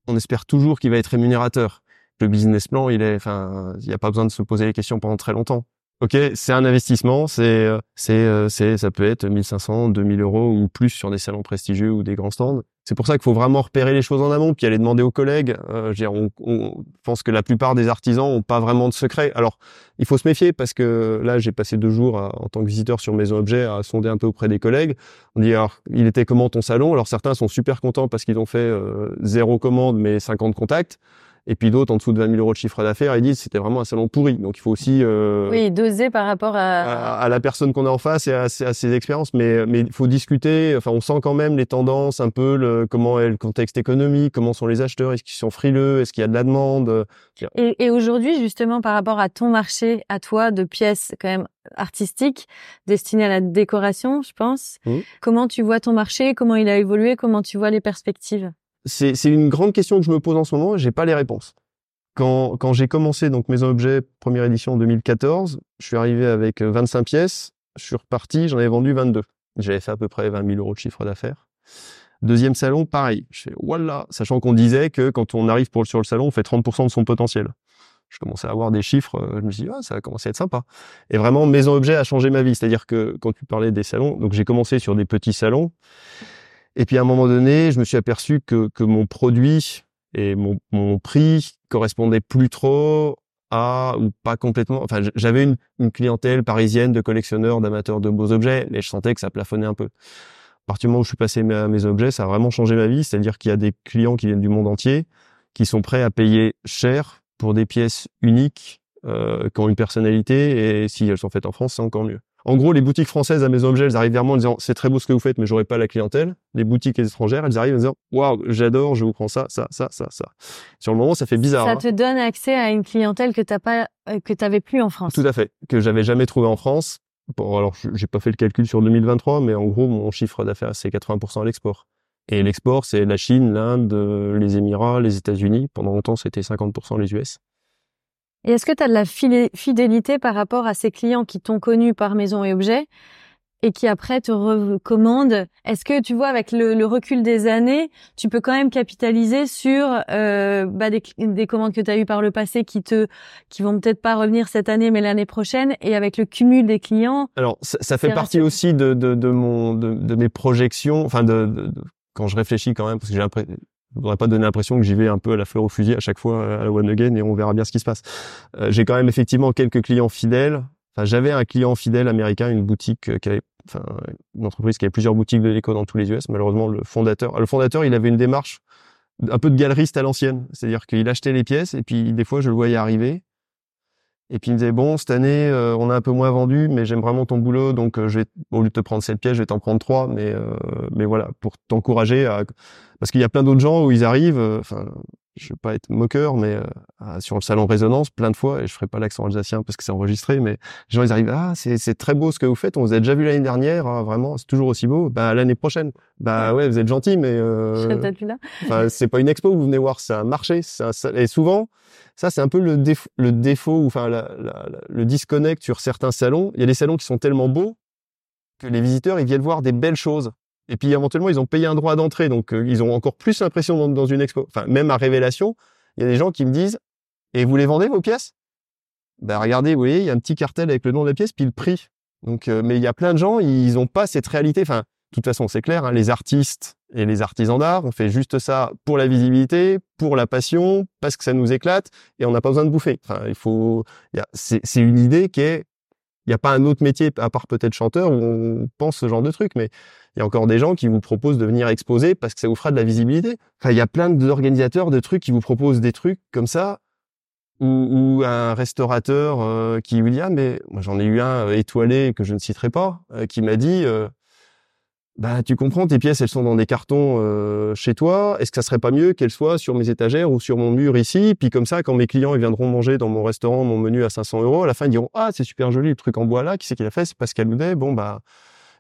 on espère toujours qu'il va être rémunérateur. Le business plan, il est, enfin, il n'y a pas besoin de se poser les questions pendant très longtemps. Ok, c'est un investissement, c'est euh, c'est euh, c'est ça peut être 1500, 2000 euros ou plus sur des salons prestigieux ou des grands stands. C'est pour ça qu'il faut vraiment repérer les choses en amont, puis aller demander aux collègues. Euh, je on, on, pense que la plupart des artisans ont pas vraiment de secret. Alors, il faut se méfier parce que là, j'ai passé deux jours en tant que visiteur sur Maison Objet à sonder un peu auprès des collègues. On dit alors, il était comment ton salon? Alors certains sont super contents parce qu'ils ont fait zéro commande mais 50 contacts. Et puis d'autres, en dessous de 20 000 euros de chiffre d'affaires, ils disent c'était vraiment un salon pourri. Donc il faut aussi euh, oui doser par rapport à... à, la personne qu'on a en face et à, à, ses expériences. Mais mais il faut discuter. Enfin, on sent quand même les tendances, un peu le comment est le contexte économique, comment sont les acheteurs, est-ce qu'ils sont frileux, est-ce qu'il y a de la demande. Et, et aujourd'hui, justement, par rapport à ton marché, à toi, de pièces quand même artistiques destinées à la décoration, je pense. Mmh. Comment tu vois ton marché Comment il a évolué Comment tu vois les perspectives? C'est une grande question que je me pose en ce moment. J'ai pas les réponses. Quand, quand j'ai commencé donc Maison Objet première édition en 2014, je suis arrivé avec 25 euh, pièces. Je suis reparti, j'en avais vendu 22. J'avais fait à peu près 20 000 euros de chiffre d'affaires. Deuxième salon, pareil. Je fais voilà, sachant qu'on disait que quand on arrive pour, sur le salon, on fait 30% de son potentiel. Je commençais à avoir des chiffres, euh, je me suis dit, ah, ça va commencer à être sympa. Et vraiment, Maison Objet a changé ma vie. C'est-à-dire que quand tu parlais des salons, donc j'ai commencé sur des petits salons. Et puis à un moment donné, je me suis aperçu que, que mon produit et mon, mon prix correspondaient plus trop à ou pas complètement. Enfin, j'avais une, une clientèle parisienne de collectionneurs, d'amateurs de beaux objets, mais je sentais que ça plafonnait un peu. À partir du moment où je suis passé à mes objets, ça a vraiment changé ma vie. C'est-à-dire qu'il y a des clients qui viennent du monde entier, qui sont prêts à payer cher pour des pièces uniques, euh, qui ont une personnalité, et si elles sont faites en France, c'est encore mieux. En gros, les boutiques françaises à Maison Objet, elles arrivent vers moi en disant c'est très beau ce que vous faites, mais j'aurais pas la clientèle. Les boutiques étrangères, elles arrivent en disant waouh, j'adore, je vous prends ça, ça, ça, ça, ça. Sur le moment, ça fait bizarre. Ça hein. te donne accès à une clientèle que t'as pas, euh, que t'avais plus en France. Tout à fait, que j'avais jamais trouvé en France. Bon, alors j'ai pas fait le calcul sur 2023, mais en gros, mon chiffre d'affaires c'est 80% à l'export. Et l'export, c'est la Chine, l'Inde, les Émirats, les États-Unis. Pendant longtemps, c'était 50% les US. Et est-ce que tu as de la fidélité par rapport à ces clients qui t'ont connu par maison et objet et qui après te recommandent? Est-ce que tu vois avec le, recul des années, tu peux quand même capitaliser sur euh, bah, des, des, commandes que tu as eues par le passé qui te qui vont peut-être pas revenir cette année mais l'année prochaine et avec le cumul des clients Alors ça, ça fait partie aussi de, de, de mon de, de, mes projections, enfin de, de, quand je réfléchis quand même parce que j'ai je voudrais pas donner l'impression que j'y vais un peu à la fleur au fusil à chaque fois euh, à la one again et on verra bien ce qui se passe. Euh, j'ai quand même effectivement quelques clients fidèles. Enfin, j'avais un client fidèle américain, une boutique euh, qui avait, enfin, une entreprise qui avait plusieurs boutiques de déco dans tous les US. Malheureusement, le fondateur, le fondateur, il avait une démarche un peu de galeriste à l'ancienne. C'est-à-dire qu'il achetait les pièces et puis des fois, je le voyais arriver. Et puis il me disait bon cette année on a un peu moins vendu mais j'aime vraiment ton boulot donc je vais au lieu de te prendre cette pièce je vais t'en prendre trois. Mais mais voilà pour t'encourager à parce qu'il y a plein d'autres gens où ils arrivent, euh, enfin, je veux pas être moqueur, mais euh, sur le salon résonance, plein de fois, et je ferai pas l'accent alsacien parce que c'est enregistré, mais les gens ils arrivent, ah c'est très beau ce que vous faites, on vous a déjà vu l'année dernière, hein, vraiment, c'est toujours aussi beau. Bah l'année prochaine, bah ouais, vous êtes gentil, mais euh, c'est pas une expo, vous venez voir, c'est un marché, un, et souvent, ça c'est un peu le défaut, le défaut, ou enfin le disconnect sur certains salons. Il y a des salons qui sont tellement beaux que les visiteurs ils viennent voir des belles choses et puis éventuellement, ils ont payé un droit d'entrée, donc euh, ils ont encore plus l'impression dans, dans, une expo. Enfin, même à Révélation, il y a des gens qui me disent "Et vous les vendez vos pièces? Ben regardez, vous voyez, il y a un petit cartel avec le nom de la pièce puis le prix. Donc, euh, mais il y a plein de gens, ils ont pas cette réalité. Enfin, de toute façon, c'est clair, hein, les artistes et les artisans d'art, on fait juste ça pour la visibilité, pour la passion, parce que ça nous éclate, et on n'a pas besoin de bouffer. Enfin, il faut, c'est une idée qui est il n'y a pas un autre métier, à part peut-être chanteur, où on pense ce genre de truc, mais il y a encore des gens qui vous proposent de venir exposer parce que ça vous fera de la visibilité. Enfin, il y a plein d'organisateurs de trucs qui vous proposent des trucs comme ça, ou, un restaurateur euh, qui vous dit ah mais moi j'en ai eu un euh, étoilé que je ne citerai pas, euh, qui m'a dit bah tu comprends, tes pièces elles sont dans des cartons euh, chez toi. Est-ce que ça serait pas mieux qu'elles soient sur mes étagères ou sur mon mur ici? Puis comme ça, quand mes clients ils viendront manger dans mon restaurant mon menu à 500 euros, à la fin ils diront ah c'est super joli le truc en bois là. Qui c'est qui l'a fait? C'est Pascal Houdet. Bon bah,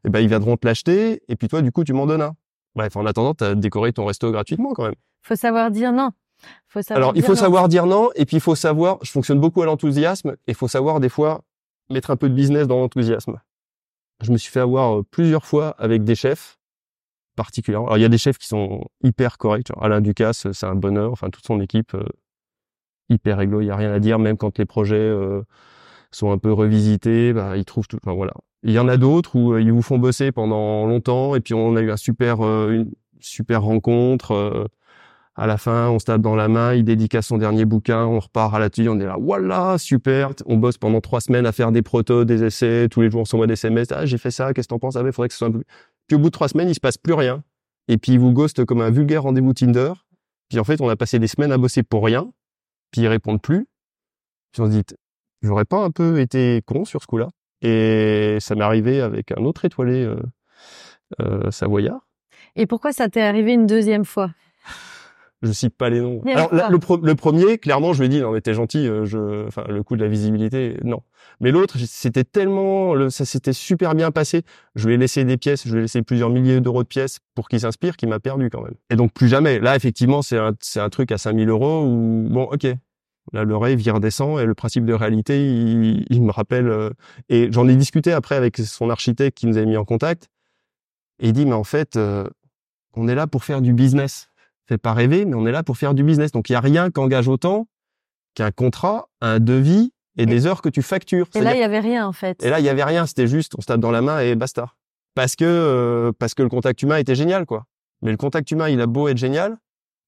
eh ben ils viendront te l'acheter et puis toi du coup tu m'en donnes un. Bref, en attendant, tu as décoré ton resto gratuitement quand même. Faut savoir dire non. Faut savoir Alors il faut savoir dire non et puis il faut savoir. Je fonctionne beaucoup à l'enthousiasme et il faut savoir des fois mettre un peu de business dans l'enthousiasme. Je me suis fait avoir euh, plusieurs fois avec des chefs particulièrement. Alors il y a des chefs qui sont hyper corrects. Alain Ducasse, c'est un bonheur. Enfin toute son équipe euh, hyper réglo. Il y a rien à dire. Même quand les projets euh, sont un peu revisités, bah, ils trouvent tout. Enfin voilà. Il y en a d'autres où ils vous font bosser pendant longtemps et puis on a eu un super une super rencontre à la fin, on se tape dans la main, il dédicace son dernier bouquin, on repart à la tue, on est là, voilà, super. On bosse pendant trois semaines à faire des protos, des essais, tous les jours on s'envoie des SMS, ah, j'ai fait ça, qu'est-ce que t'en penses? Ah, il faudrait que ce soit un peu... Puis au bout de trois semaines, il se passe plus rien. Et puis il vous ghost comme un vulgaire rendez-vous Tinder. Puis en fait, on a passé des semaines à bosser pour rien. Puis ils répondent plus. Puis on se dit, j'aurais pas un peu été con sur ce coup-là. Et ça m'est arrivé avec un autre étoilé euh, euh, savoyard. Et pourquoi ça t'est arrivé une deuxième fois? Je cite pas les noms. Alors le, premier, clairement, je lui ai dit non mais t'es gentil, euh, je, enfin le coup de la visibilité, non. Mais l'autre, c'était tellement, ça s'était super bien passé. Je lui ai laissé des pièces, je lui ai laissé plusieurs milliers d'euros de pièces pour qu'il s'inspire, qu'il m'a perdu quand même. Et donc plus jamais. Là, effectivement, c'est un, c'est un truc à 5000 euros où bon, ok. Là, le rêve, il redescend et le principe de réalité, il, il me rappelle. Euh, et j'en ai discuté après avec son architecte qui nous avait mis en contact. Et il dit, mais en fait, euh, on est là pour faire du business fait pas rêver, mais on est là pour faire du business. Donc il y a rien qu'engage autant qu'un contrat, un devis et, des heures que tu factures. Et là il y avait rien en fait. Et là il y avait rien, c'était juste on se tape dans la main et basta. Parce que euh, parce que le contact humain était génial quoi. Mais le contact humain, il a beau être génial,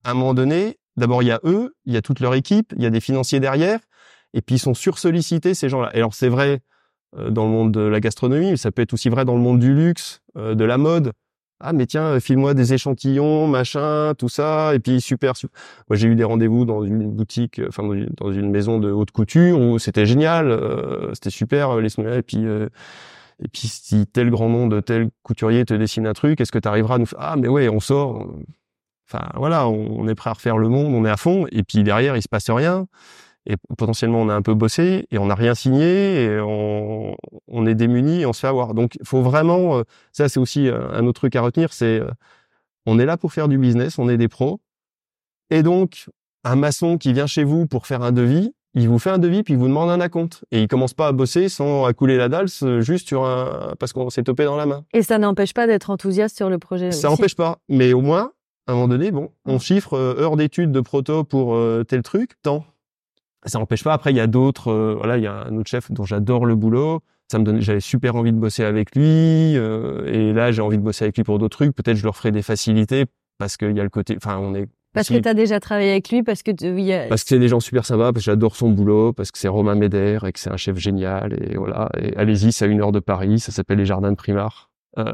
à un moment donné, d'abord il y a eux, il y a toute leur équipe, il y a des financiers derrière, et puis ils sont sursollicités ces gens-là. Et alors c'est vrai euh, dans le monde de la gastronomie, mais ça peut être aussi vrai dans le monde du luxe, euh, de la mode. Ah mais tiens, file-moi des échantillons, machin, tout ça, et puis super. Moi j'ai eu des rendez-vous dans une boutique, enfin dans une maison de haute couture où c'était génial, euh, c'était super, les et puis et puis si tel grand nom de tel couturier te dessine un truc, est-ce que tu arriveras à nous ah mais ouais on sort, enfin voilà, on est prêt à refaire le monde, on est à fond, et puis derrière il se passe rien et potentiellement on a un peu bossé et on n'a rien signé et on, on, est démuni et on se fait avoir. Donc il faut vraiment, euh, ça c'est aussi euh, un autre truc à retenir, c'est euh, on est là pour faire du business, on est des pros et donc un maçon qui vient chez vous pour faire un devis, il vous fait un devis puis il vous demande un acompte et il commence pas à bosser sans accouler la dalle juste sur un parce qu'on s'est topé dans la main. Et ça n'empêche pas d'être enthousiaste sur le projet. Ça n'empêche pas, mais au moins à un moment donné, bon, on chiffre heures d'études de proto pour tel truc, tant ça n'empêche pas. Après, il y a d'autres. Euh, voilà, il y a un autre chef dont j'adore le boulot. Ça me donne, j'avais super envie de bosser avec lui. Euh, et là, j'ai envie de bosser avec lui pour d'autres trucs. Peut-être je leur ferai des facilités parce qu'il y a le côté. Enfin, on est. Parce que tu as déjà travaillé avec lui, parce que a... parce que c'est des gens super sympas, parce que j'adore son boulot, parce que c'est Romain Médère et que c'est un chef génial et voilà. Et allez-y, c'est à une heure de Paris, ça s'appelle les Jardins de Primard. Euh,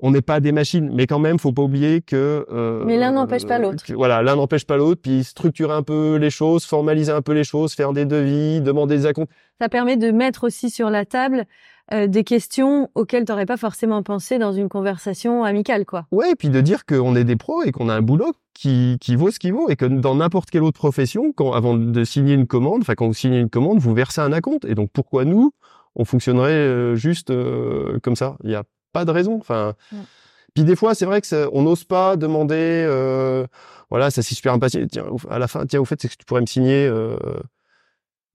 on n'est pas des machines, mais quand même, faut pas oublier que. Euh, mais l'un n'empêche pas l'autre. Voilà, l'un n'empêche pas l'autre, puis structurer un peu les choses, formaliser un peu les choses, faire des devis, demander des acomptes. Ça permet de mettre aussi sur la table euh, des questions auxquelles tu n'aurais pas forcément pensé dans une conversation amicale, quoi. Ouais, et puis de dire qu'on est des pros et qu'on a un boulot qui, qui vaut ce qu'il vaut et que dans n'importe quelle autre profession, quand avant de signer une commande, enfin quand vous signez une commande, vous versez un acompte. Et donc pourquoi nous, on fonctionnerait euh, juste comme ça? Il y a pas de raison. Enfin, puis des fois, c'est vrai que on n'ose pas demander. Euh, voilà, ça c'est super impatient. Tiens, à la fin, tiens, au fait, c'est que tu pourrais me signer. Euh,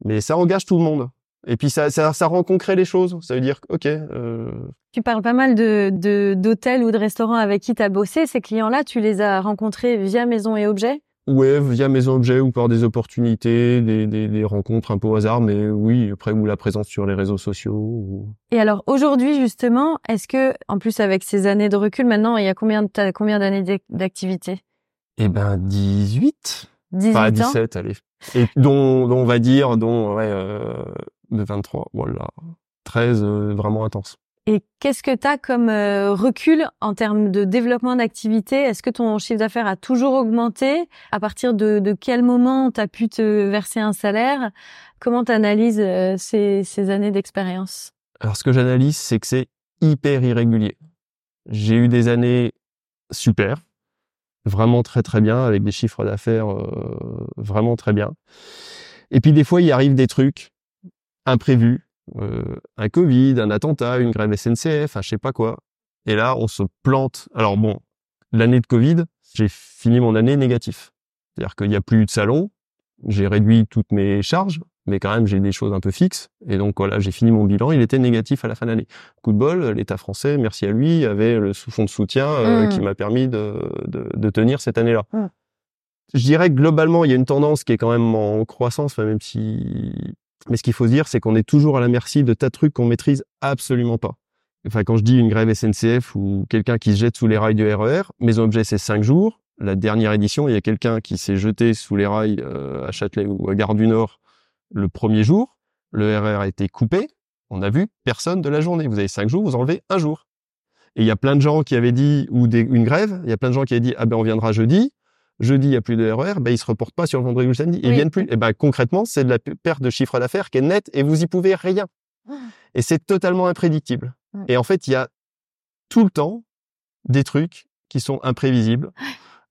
mais ça engage tout le monde. Et puis ça, ça, ça rend concret les choses. Ça veut dire, ok. Euh... Tu parles pas mal de d'hôtels ou de restaurants avec qui tu as bossé. Ces clients-là, tu les as rencontrés via Maison et Objets? Ouais, via mes objets ou par des opportunités, des, des, des, rencontres un peu au hasard, mais oui, après ou la présence sur les réseaux sociaux. Et alors aujourd'hui justement, est-ce que en plus avec ces années de recul, maintenant il y a combien de combien d'années d'activité? Eh ben 18. 18 enfin, 17, allez. Et dont, dont on va dire, dont ouais, euh, de 23, voilà, 13 euh, vraiment intense. Et qu'est-ce que tu as comme euh, recul en termes de développement d'activité? Est-ce que ton chiffre d'affaires a toujours augmenté? À partir de, de quel moment tu as pu te verser un salaire? Comment tu analyses euh, ces, ces années d'expérience? Alors ce que j'analyse, c'est que c'est hyper irrégulier. J'ai eu des années super, vraiment très très bien, avec des chiffres d'affaires euh, vraiment très bien. Et puis des fois, il arrive des trucs imprévus euh, un Covid, un attentat, une grève SNCF, un je sais pas quoi. Et là, on se plante. Alors bon, l'année de Covid, j'ai fini mon année négatif. C'est-à-dire qu'il n'y a plus de salon, j'ai réduit toutes mes charges, mais quand même j'ai des choses un peu fixes. Et donc voilà, j'ai fini mon bilan, il était négatif à la fin de l'année. Coup de bol, l'État français, merci à lui, avait le fonds de soutien euh, mmh. qui m'a permis de, de, tenir cette année-là. Mmh. Je dirais que globalement, il y a une tendance qui est quand même en croissance, même si mais ce qu'il faut dire, c'est qu'on est toujours à la merci de tas de trucs qu'on maîtrise absolument pas. Enfin, quand je dis une grève SNCF ou quelqu'un qui se jette sous les rails du RER, e mes objets, c'est cinq jours. La dernière édition, il y a quelqu'un qui s'est jeté sous les rails euh, à Châtelet ou à Gare du Nord le premier jour. Le RER e a été coupé. On a vu personne de la journée. Vous avez cinq jours, vous enlevez un jour. Et il y a plein de gens qui avaient dit, ou des, une grève, il y a plein de gens qui avaient dit, ah ben on viendra jeudi jeudi, il n'y a plus de RER, ben, ils se reportent pas sur le vendredi ou le samedi. Ils viennent plus. Et ben, concrètement, c'est de la perte de chiffre d'affaires qui est nette et vous y pouvez rien. Ah. Et c'est totalement imprédictible. Et en fait, il y a tout le temps des trucs qui sont imprévisibles.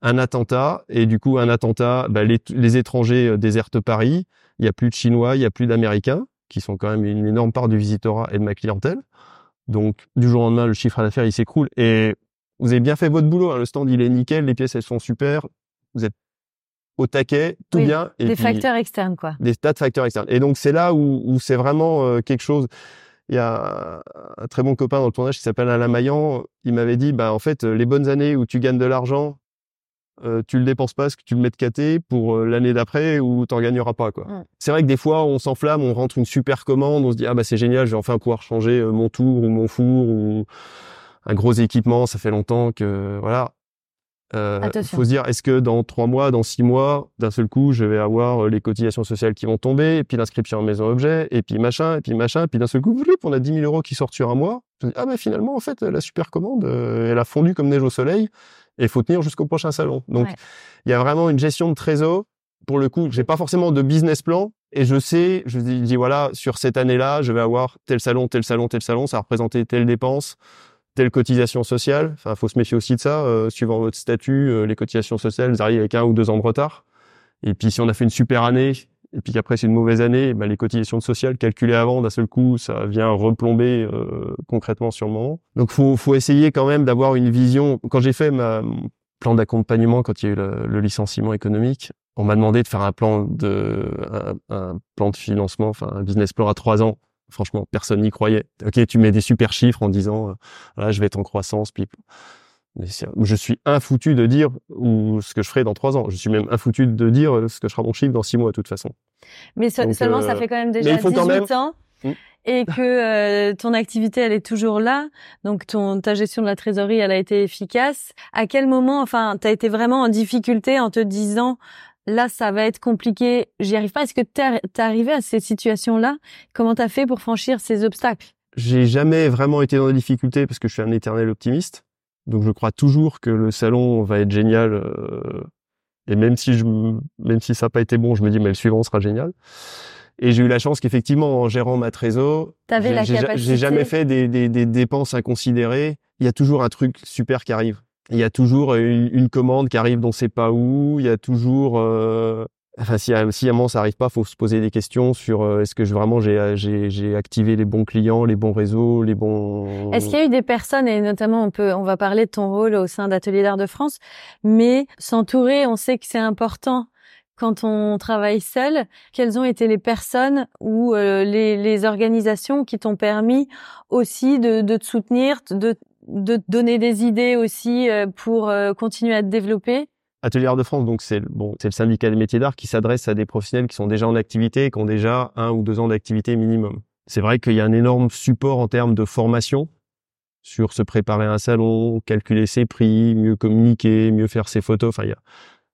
Un attentat, et du coup, un attentat, ben, les, étrangers euh, désertent Paris. Il n'y a plus de Chinois, il n'y a plus d'Américains, qui sont quand même une énorme part du visitorat et de ma clientèle. Donc, du jour au lendemain, le chiffre d'affaires, il s'écroule. Et vous avez bien fait votre boulot. Hein. Le stand, il est nickel, les pièces, elles sont super vous êtes au taquet, tout bien. Et des facteurs externes, quoi. Des tas de facteurs externes. Et donc, c'est là où, où c'est vraiment euh, quelque chose. Il y a un très bon copain dans le tournage qui s'appelle Alain Maillan. Il m'avait dit, bah, en fait, les bonnes années où tu gagnes de l'argent, euh, tu le dépenses pas parce que tu le mets de côté pour euh, l'année d'après où t'en gagneras pas, quoi. Mm. C'est vrai que des fois, on s'enflamme, on rentre une super commande, on se dit, ah, bah, c'est génial, je vais enfin pouvoir changer euh, mon tour ou mon four ou un gros équipement, ça fait longtemps que, voilà Euh, faut se dire, est-ce que dans trois mois, dans six mois, d'un seul coup, je vais avoir euh, les cotisations sociales qui vont tomber, et puis l'inscription en maison objet, et puis machin, et puis machin, et puis d'un seul coup, on a 10 000 euros qui sortent sur un mois. Je me dis, ah bah finalement, en fait, la super commande, euh, elle a fondu comme neige au soleil, et il faut tenir jusqu'au prochain salon. Donc, Ouais. il y a vraiment une gestion de trésor. Pour le coup, j'ai pas forcément de business plan, et je sais, je dis, dis, voilà, sur cette année-là, je vais avoir tel salon, tel salon, tel salon, ça va représenter telle dépense telle cotisation sociale. Enfin, faut se méfier aussi de ça. Euh, suivant votre statut, euh, les cotisations sociales, elles arrivent avec un ou deux ans de retard. Et puis, si on a fait une super année, et puis qu'après c'est une mauvaise année, ben, les cotisations sociales calculées avant, d'un seul coup, ça vient replomber euh, concrètement sur le moment. Donc, faut, faut essayer quand même d'avoir une vision. Quand j'ai fait ma mon plan d'accompagnement, quand il y a eu le, le licenciement économique, on m'a demandé de faire un plan de un, un plan de financement, enfin un business plan à trois ans. Franchement, personne n'y croyait. Ok, tu mets des super chiffres en disant, euh, voilà, je vais être en croissance, puis mais je suis infoutu de dire ou ce que je ferai dans trois ans. Je suis même infoutu de dire euh, ce que sera mon chiffre dans six mois, de toute façon. Mais Donc, seulement, ça euh, fait quand même déjà il faut 18 quand même- ans Mm. et que euh, ton activité, elle est toujours là. Donc, ton, ta gestion de la trésorerie, elle a été efficace. À quel moment, enfin, tu as été vraiment en difficulté en te disant, là, ça va être compliqué, j'y arrive pas. Est-ce que tu es arrivé à ces situations-là Comment tu as fait pour franchir ces obstacles? J'ai jamais vraiment été dans des difficultés parce que je suis un éternel optimiste. Donc je crois toujours que le salon va être génial. euh, et même si je, même si ça n'a pas été bon, je me dis mais le suivant sera génial. Et j'ai eu la chance qu'effectivement en gérant ma trésor, j'ai- jamais fait des, des, des dépenses inconsidérées. Il y a toujours un truc super qui arrive. Il y a toujours une, une commande qui arrive dont c'est pas où. Il y a toujours euh, Enfin, si, si à un moment ça arrive pas, faut se poser des questions sur euh, est-ce que je, vraiment j'ai activé les bons clients, les bons réseaux, les bons. Est-ce qu'il y a eu des personnes, et notamment on peut, on va parler de ton rôle au sein d'Atelier d'Art de France, mais s'entourer, on sait que c'est important quand on travaille seul. Quelles ont été les personnes ou euh, les, les organisations qui t'ont permis aussi de, de te soutenir, de, de te donner des idées aussi euh, pour euh, continuer à te développer Atelier Art de France, donc c'est bon, c'est le syndicat des métiers d'art qui s'adresse à des professionnels qui sont déjà en activité et qui ont déjà un ou deux ans d'activité minimum. C'est vrai qu'il y a un énorme support en termes de formation sur se préparer à un salon, calculer ses prix, mieux communiquer, mieux faire ses photos. Enfin, il y a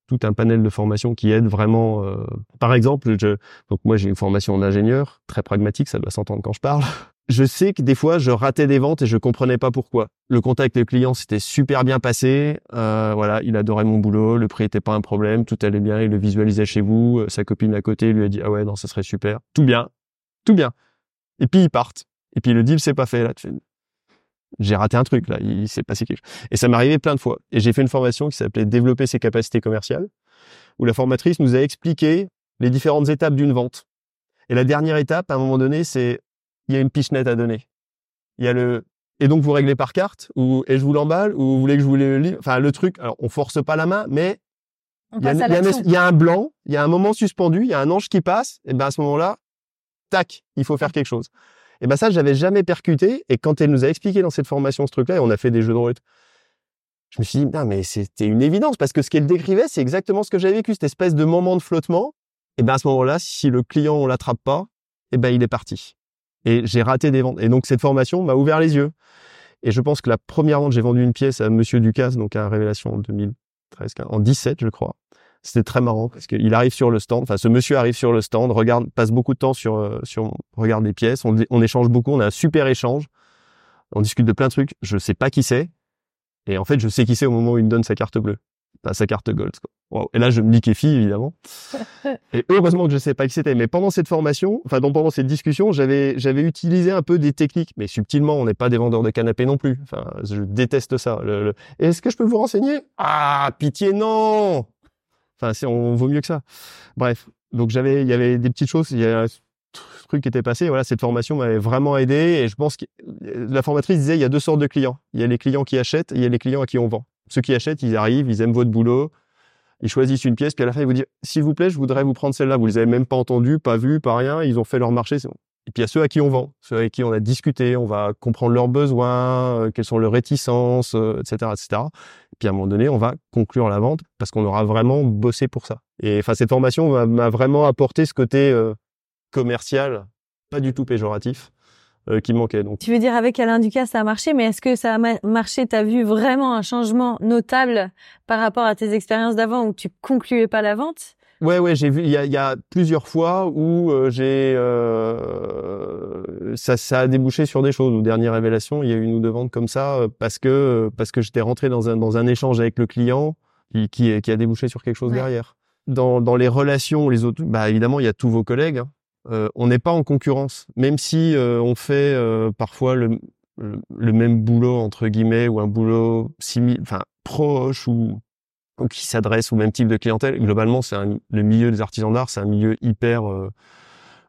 tout un panel de formations qui aide vraiment. euh, Par exemple, je, donc moi j'ai une formation en ingénieur, très pragmatique, ça doit s'entendre quand je parle. Je sais que des fois je ratais des ventes et je comprenais pas pourquoi. Le contact avec le client s'était super bien passé, euh, voilà, il adorait mon boulot, le prix était pas un problème, tout allait bien, il le visualisait chez vous, euh, sa copine à côté lui a dit ah ouais non ça serait super, tout bien, tout bien. Et puis ils partent. Et puis le deal s'est pas fait là. J'ai raté un truc là, il s'est passé quelque chose. Et ça m'est arrivé plein de fois. Et j'ai fait une formation qui s'appelait développer ses capacités commerciales, où la formatrice nous a expliqué les différentes étapes d'une vente. Et la dernière étape, à un moment donné, c'est il y a une pitch net à donner. Il y a le et donc vous réglez par carte ou et je vous l'emballe ou vous voulez que je vous le livre? Enfin le truc. Alors on force pas la main, mais il y, a, passe à il y a un- l'action. il y a un blanc, il y a un moment suspendu, il y a un ange qui passe. Et ben à ce moment-là, tac, il faut faire quelque chose. Et ben ça, j'avais jamais percuté. Et quand elle nous a expliqué dans cette formation ce truc-là, et on a fait des jeux de rôle, je me suis dit, non, mais c'était une évidence parce que ce qu'elle décrivait, c'est exactement ce que j'avais vécu, cette espèce de moment de flottement. Et ben à ce moment-là, si le client on l'attrape pas, et ben il est parti. Et j'ai raté des ventes. Et donc cette formation m'a ouvert les yeux. Et je pense que la première vente, j'ai vendu une pièce à Monsieur Ducasse, donc à Révélation en 2013, en 17, je crois. C'était très marrant parce qu'il arrive sur le stand. Enfin, ce monsieur arrive sur le stand, regarde, passe beaucoup de temps sur euh, sur regarde les pièces. On, échange beaucoup. On a un super échange. On discute de plein de trucs. Je sais pas qui c'est. Et en fait, je sais qui c'est au moment où il me donne sa carte bleue, Enfin, sa carte gold. Quoi. Wow. Et là, je me liquéfie évidemment. Et heureusement que je sais pas qui c'était. Mais pendant cette formation, enfin donc pendant cette discussion, j'avais j'avais utilisé un peu des techniques, mais subtilement. On n'est pas des vendeurs de canapés non plus. Enfin, je déteste ça. Le, le- Est-ce que je peux vous renseigner? Ah, pitié, non. Enfin, c'est on vaut mieux que ça. Bref, donc j'avais, il y avait des petites choses, il y a un truc qui était passé. Voilà, cette formation m'avait vraiment aidé et je pense que la formatrice disait il y a deux sortes de clients. Il y a les clients qui achètent et il y a les clients à qui on vend. Ceux qui achètent, ils arrivent, ils aiment votre boulot, ils choisissent une pièce, puis à la fin ils vous disent s'il vous plaît, je voudrais vous prendre celle-là. Vous les avez même pas entendues, pas vues, pas rien. Ils ont fait leur marché. Et puis il y a ceux à qui on vend, ceux avec qui on a discuté, on va comprendre leurs besoins, euh, quelles sont leurs réticences, euh, etc., etc. Et puis à un moment donné, on va conclure la vente parce qu'on aura vraiment bossé pour ça. Et enfin, cette formation m'a- m'a vraiment apporté ce côté euh, commercial, pas du tout péjoratif, euh, qui manquait. Donc, tu veux dire avec Alain Ducasse ça a marché, mais est-ce que ça a marché? T'as vu vraiment un changement notable par rapport à tes expériences d'avant où tu concluais pas la vente? Ouais, ouais, j'ai vu. Il y a, y a, plusieurs fois où euh, j'ai euh, ça, ça a débouché sur des choses. Aux dernières révélations, il y a eu une ou deux ventes comme ça euh, parce que parce que j'étais rentré dans un dans un échange avec le client qui qui, qui a débouché sur quelque chose derrière. Dans dans les relations, les autres, bah évidemment, il y a tous vos collègues. Hein. Euh, on n'est pas en concurrence, même si on fait parfois le, même boulot entre guillemets ou un boulot similaire, enfin proche ou qui s'adresse au même type de clientèle. Globalement, c'est le milieu des artisans d'art, c'est un milieu hyper euh,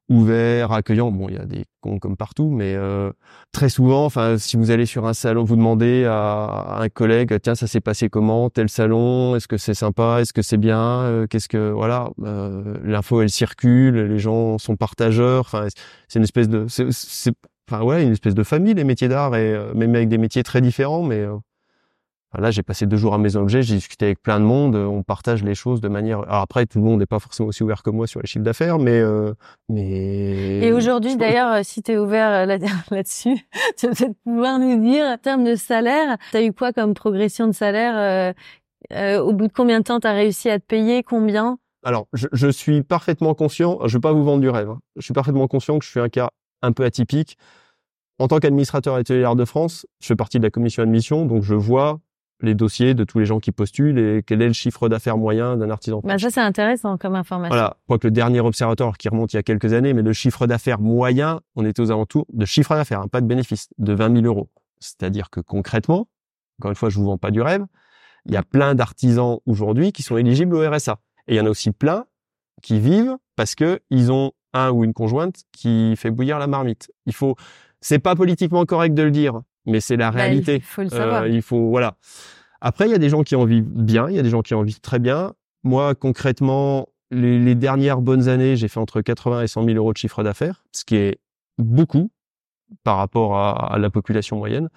ouvert, accueillant. Bon, il y a des cons comme partout, mais euh, très souvent, enfin, si vous allez sur un salon, vous demandez à, un collègue, tiens, ça s'est passé comment, tel salon, est-ce que c'est sympa, est-ce que c'est bien, euh, qu'est-ce que, voilà, l'info elle circule, les gens sont partageurs. Enfin, c'est une espèce de, c'est, enfin ouais, une espèce de famille les métiers d'art et même avec des métiers très différents, mais Là, j'ai passé deux jours à Maison Objet, j'ai discuté avec plein de monde, on partage les choses de manière. Alors après, tout le monde n'est pas forcément aussi ouvert que moi sur les chiffres d'affaires, mais euh, mais. Et aujourd'hui, d'ailleurs, euh, si tu es ouvert euh, là-dessus, tu vas peut-être pouvoir nous dire en termes de salaire, tu as eu quoi comme progression de salaire euh, Au bout de combien de temps tu as réussi à te payer Combien? Alors, je, je, suis parfaitement conscient. Je vais pas vous vendre du rêve. Hein, je suis parfaitement conscient que je suis un cas un peu atypique. En tant qu'administrateur atelier de France, je fais partie de la commission admission, donc je vois les dossiers de tous les gens qui postulent et quel est le chiffre d'affaires moyen d'un artisan. Bah ça c'est intéressant comme information. Voilà, que le dernier observateur qui remonte il y a quelques années, mais le chiffre d'affaires moyen, on était aux alentours de chiffre d'affaires, hein, pas de bénéfice, de 20 000 euros. C'est-à-dire que concrètement, encore une fois, je vous vends pas du rêve, il y a plein d'artisans aujourd'hui qui sont éligibles au RSA. Et il y en a aussi plein qui vivent parce que ils ont un ou une conjointe qui fait bouillir la marmite. Il faut, c'est pas politiquement correct de le dire, mais c'est la bah, réalité. il faut le savoir. Euh, il faut voilà. Après, il y a des gens qui en vivent bien, il y a des gens qui en vivent très bien. Moi, concrètement, les, les dernières bonnes années, j'ai fait entre 80 et 100 000 euros de chiffre d'affaires, ce qui est beaucoup par rapport à, à, la population moyenne,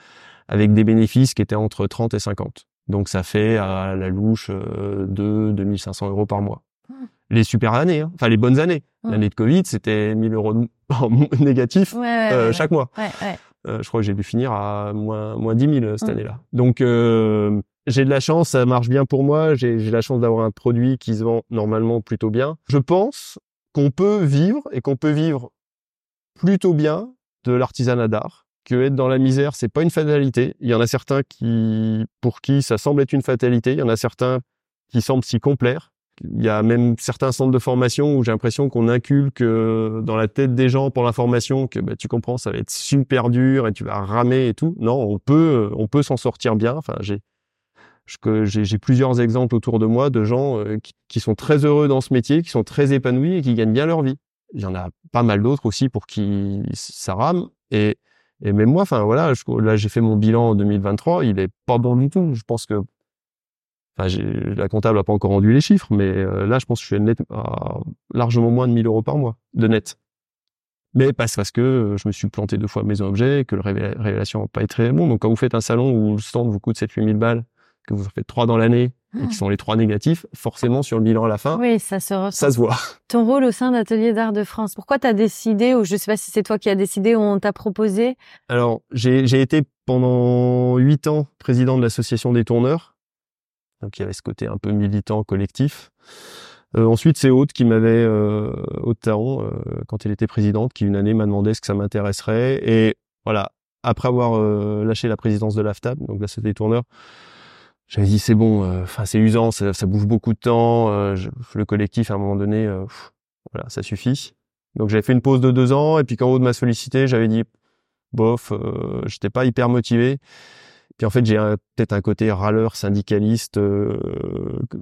avec des bénéfices qui étaient entre 30 et 50. Donc ça fait à la louche euh, de 2500 euros par mois. Mmh. Les super années, hein. enfin les bonnes années. Mmh. L'année de Covid, c'était 1000 euros négatifs euh, chaque mois. Euh, je crois que j'ai dû finir à moins, moins 10 000 cette année-là. Donc, euh, j'ai de la chance, ça marche bien pour moi. J'ai la chance d'avoir un produit qui se vend normalement plutôt bien. Je pense qu'on peut vivre et qu'on peut vivre plutôt bien de l'artisanat d'art. Que être dans la misère, c'est pas une fatalité. Il y en a certains qui, pour qui ça semble être une fatalité. Il y en a certains qui semblent s'y complaire. Il y a même certains centres de formation où j'ai l'impression qu'on inculque euh, dans la tête des gens pour l'information que bah, tu comprends, ça va être super dur et tu vas ramer et tout. Non, on peut, on peut s'en sortir bien. Enfin, j'ai j'ai plusieurs exemples autour de moi de gens euh, qui, sont très heureux dans ce métier, qui sont très épanouis et qui gagnent bien leur vie. Il y en a pas mal d'autres aussi pour qui ça rame. Et, et même moi, enfin voilà, là j'ai fait mon bilan en 2023, il est pas bon du tout. Je pense que la comptable n'a pas encore rendu les chiffres, mais euh, là, je pense que je suis net à largement moins de 1000 euros par mois de net. Mais parce, parce que euh, je me suis planté deux fois maison objet, que le révélation n'a pas été très bon. Donc quand vous faites un salon où le stand vous coûte 7-8 000 balles, que vous en faites trois dans l'année, et qui ah. sont les trois négatifs, forcément sur le bilan à la fin, oui, ça se, ça se voit. Ton rôle au sein d'Atelier d'Art de France, pourquoi tu as décidé, ou je sais pas si c'est toi qui as décidé, ou on t'a proposé? Alors, j'ai été pendant huit ans président de l'association des tourneurs, donc il y avait ce côté un peu militant, collectif. Euh, ensuite, c'est Haute qui m'avait, euh, Haute Taron, euh, quand elle était présidente, qui une année m'a demandé ce que ça m'intéresserait. Et voilà, après avoir euh, lâché la présidence de l'AFTAB, donc là c'était tourneur, j'avais dit c'est bon, euh, enfin c'est usant, ça, ça, bouffe beaucoup de temps. le collectif à un moment donné, voilà, ça suffit. Donc j'avais fait une pause de deux ans, et puis quand Aude m'a sollicité, j'avais dit bof, j'étais pas hyper motivé. Puis en fait, j'ai peut-être un côté râleur, syndicaliste, euh,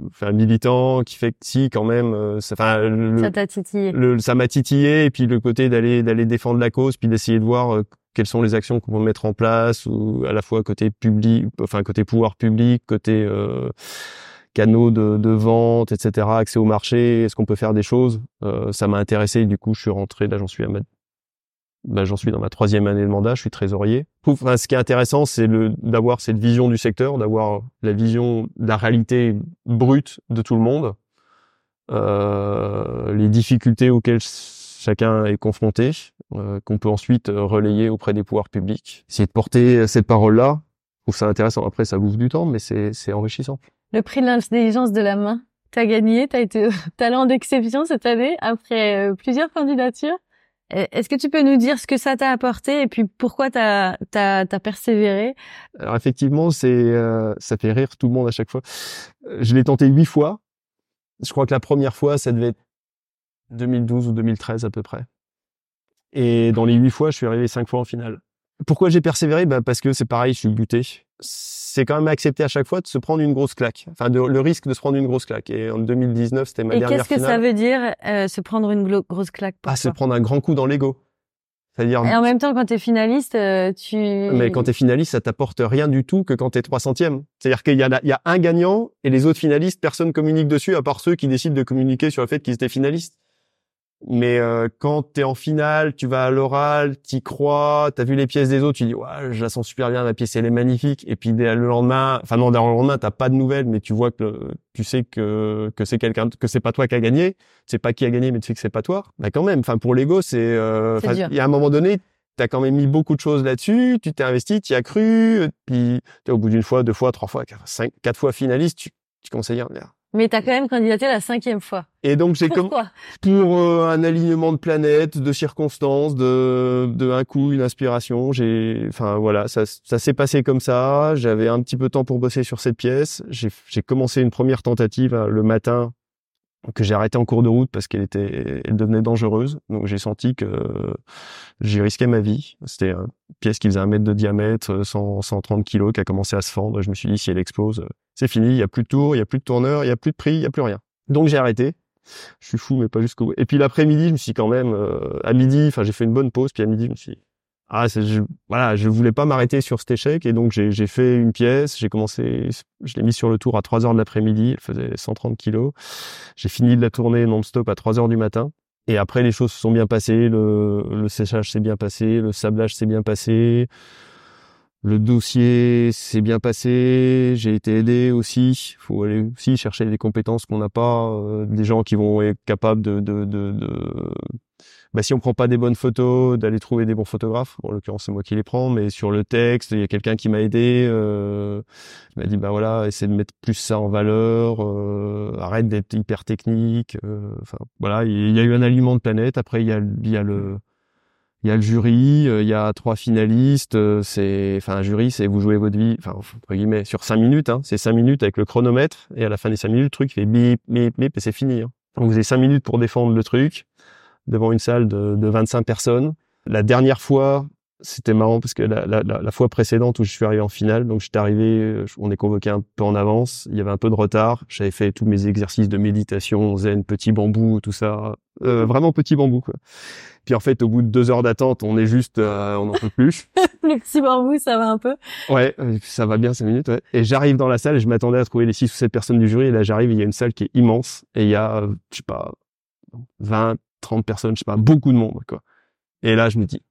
enfin militant, qui fait que si quand même, euh, ça, ça t'a titillé. Le, ça m'a titillé, et puis le côté d'aller d'aller défendre la cause, puis d'essayer de voir euh, quelles sont les actions qu'on peut mettre en place, ou à la fois côté public, enfin côté pouvoir public, côté euh, canaux de, de, vente, etc., accès au marché, est-ce qu'on peut faire des choses? Ça m'a intéressé, et du coup, je suis rentré. Là, j'en suis à ma bah, j'en suis dans ma troisième année de mandat, je suis trésorier. Enfin, ce qui est intéressant, c'est d'avoir cette vision du secteur, d'avoir la vision de la réalité brute de tout le monde, euh, les difficultés auxquelles chacun est confronté, qu'on peut ensuite relayer auprès des pouvoirs publics. Essayer de porter cette parole-là, je trouve ça intéressant. Après, ça bouffe du temps, mais c'est enrichissant. Le prix de l'intelligence de la main, t'as gagné, t'as été talent d'exception cette année après plusieurs candidatures. Est-ce que tu peux nous dire ce que ça t'a apporté et puis pourquoi t'as as, as, persévéré? Alors effectivement, c'est euh, ça fait rire tout le monde à chaque fois. Je l'ai tenté huit fois. Je crois que la première fois, ça devait être 2012 ou 2013 à peu près. Et dans les huit fois, je suis arrivé cinq fois en finale. Pourquoi j'ai persévéré? Bah Parce que c'est pareil, je suis buté c'est quand même accepté à chaque fois de se prendre une grosse claque. Enfin, le risque de se prendre une grosse claque. Et en 2019, c'était ma et dernière finale. Et qu'est-ce que ça veut dire euh, se prendre une grosse claque Ah, se prendre un grand coup dans l'ego. C'est-à-dire. Et en même temps, quand t'es finaliste, euh, tu. Mais quand t'es finaliste, ça t'apporte rien du tout que quand t'es 300e. C'est-à-dire qu'il y a, il y a un gagnant et les autres finalistes, personne communique dessus à part ceux qui décident de communiquer sur le fait qu'ils étaient finalistes. Mais euh, quand tu es en finale, tu vas à l'oral, t'y crois, t'as vu les pièces des autres, tu dis ouais, je la sens super bien, ma pièce elle est magnifique. Et puis le lendemain, enfin non, le lendemain t'as pas de nouvelles, mais tu vois que tu sais que que c'est quelqu'un, que c'est pas toi qui a gagné, sais pas qui a gagné, mais tu sais que c'est pas toi. Bah quand même, enfin pour l'ego, c'est euh, il y a un moment donné, t'as quand même mis beaucoup de choses là-dessus, tu t'es investi, tu y as cru, puis t'es au bout d'une fois, deux fois, trois fois, quatre, cinq, quatre fois finaliste, tu, tu commences à dire mais tu as quand même candidaté la cinquième fois. Et donc j'ai comme pour euh, un alignement de planètes, de circonstances, de de un coup une inspiration. J'ai, enfin voilà, ça ça s'est passé comme ça. J'avais un petit peu de temps pour bosser sur cette pièce. J'ai j'ai commencé une première tentative euh, le matin que j'ai arrêté en cours de route parce qu'elle était, elle devenait dangereuse. Donc j'ai senti que j'ai risqué ma vie. C'était une pièce qui faisait un mètre de diamètre, 100, 130 kilos, qui a commencé à se fendre. Je me suis dit si elle explose, c'est fini. Il y a plus de tour, il y a plus de tourneur, il y a plus de prix, il y a plus rien. Donc j'ai arrêté. Je suis fou, mais pas jusqu'au bout. Et puis l'après-midi, je me suis quand même, euh, à midi, enfin j'ai fait une bonne pause, puis à midi, je me suis ah, je, voilà, je voulais pas m'arrêter sur cet échec et donc j'ai fait une pièce. J'ai commencé, je l'ai mis sur le tour à 3 heures de l'après-midi. Elle faisait 130 kilos. J'ai fini de la tournée non-stop à 3 heures du matin. Et après, les choses se sont bien passées. Le, séchage s'est bien passé. Le sablage s'est bien passé. Le dossier s'est bien passé. J'ai été aidé aussi. Il faut aller aussi chercher des compétences qu'on n'a pas, euh, des gens qui vont être capables de bah, si on prend pas des bonnes photos, d'aller trouver des bons photographes. en l'occurrence, c'est moi qui les prends, mais sur le texte, il y a quelqu'un qui m'a aidé. Euh, il m'a dit, bah voilà, essaie de mettre plus ça en valeur. Euh, arrête d'être hyper technique. Euh, enfin, voilà, il y a eu un aliment de planète. Après, il y a, y a le il y a le jury, euh, il y a trois finalistes. c'est, enfin, un jury, c'est vous jouez votre vie, enfin, entre guillemets, sur cinq minutes. Hein, c'est cinq minutes avec le chronomètre, et à la fin des cinq minutes, le truc fait bip, bip, bip, et c'est fini. Hein. Donc vous avez cinq minutes pour défendre le truc devant une salle de, de 25 personnes. La dernière fois, c'était marrant parce que la, la, la, fois précédente où je suis arrivé en finale, donc j'étais arrivé, on est convoqué un peu en avance, il y avait un peu de retard, j'avais fait tous mes exercices de méditation, zen, petit bambou, tout ça, euh, vraiment petit bambou quoi. Puis en fait, au bout de deux heures d'attente, on est juste, euh, on n'en peut plus. Le petit bambou, ça va un peu. Ouais, ça va bien cinq minutes. Ouais. Et j'arrive dans la salle et je m'attendais à trouver les six ou sept personnes du jury et là j'arrive, il y a une salle qui est immense et il y a, je sais pas, 20, 30 personnes, je sais pas, beaucoup de monde, quoi. Et là, je me dis,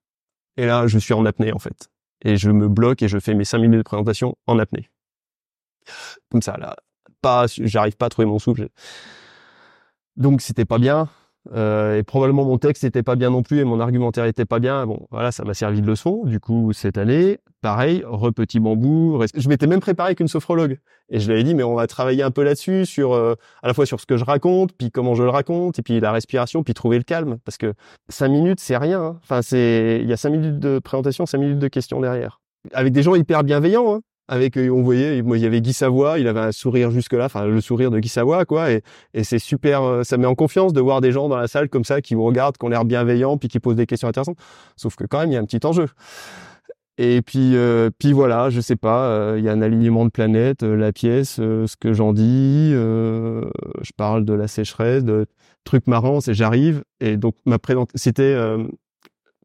et là, je suis en apnée, en fait. Et je me bloque et je fais mes 5 minutes de présentation en apnée. Comme ça, là. Pas, j'arrive pas à trouver mon souffle. Donc, c'était pas bien. Euh, et probablement mon texte n'était pas bien non plus et mon argumentaire était pas bien. Bon, voilà, ça m'a servi de leçon. Du coup, cette année, pareil, re petit bambou. Je m'étais même préparé avec une sophrologue et je lui avais dit, mais on va travailler un peu là-dessus, sur euh, à la fois sur ce que je raconte, puis comment je le raconte, et puis la respiration, puis trouver le calme, parce que cinq minutes, c'est rien. Hein. Enfin, c'est il y a cinq minutes de présentation, cinq minutes de questions derrière, avec des gens hyper bienveillants. Hein avec euh, on voyait moi il y avait Guy Savoie il avait un sourire jusque là enfin le sourire de Guy Savoie quoi et, et c'est super euh, ça met en confiance de voir des gens dans la salle comme ça qui vous regardent qui ont l'air bienveillants puis qui posent des questions intéressantes. Sauf que quand même il y a un petit enjeu. Et puis euh, puis voilà je sais pas il y a un alignement de planètes la pièce ce que j'en dis je parle de la sécheresse de trucs marrants c'est j'arrive et donc ma présente c'était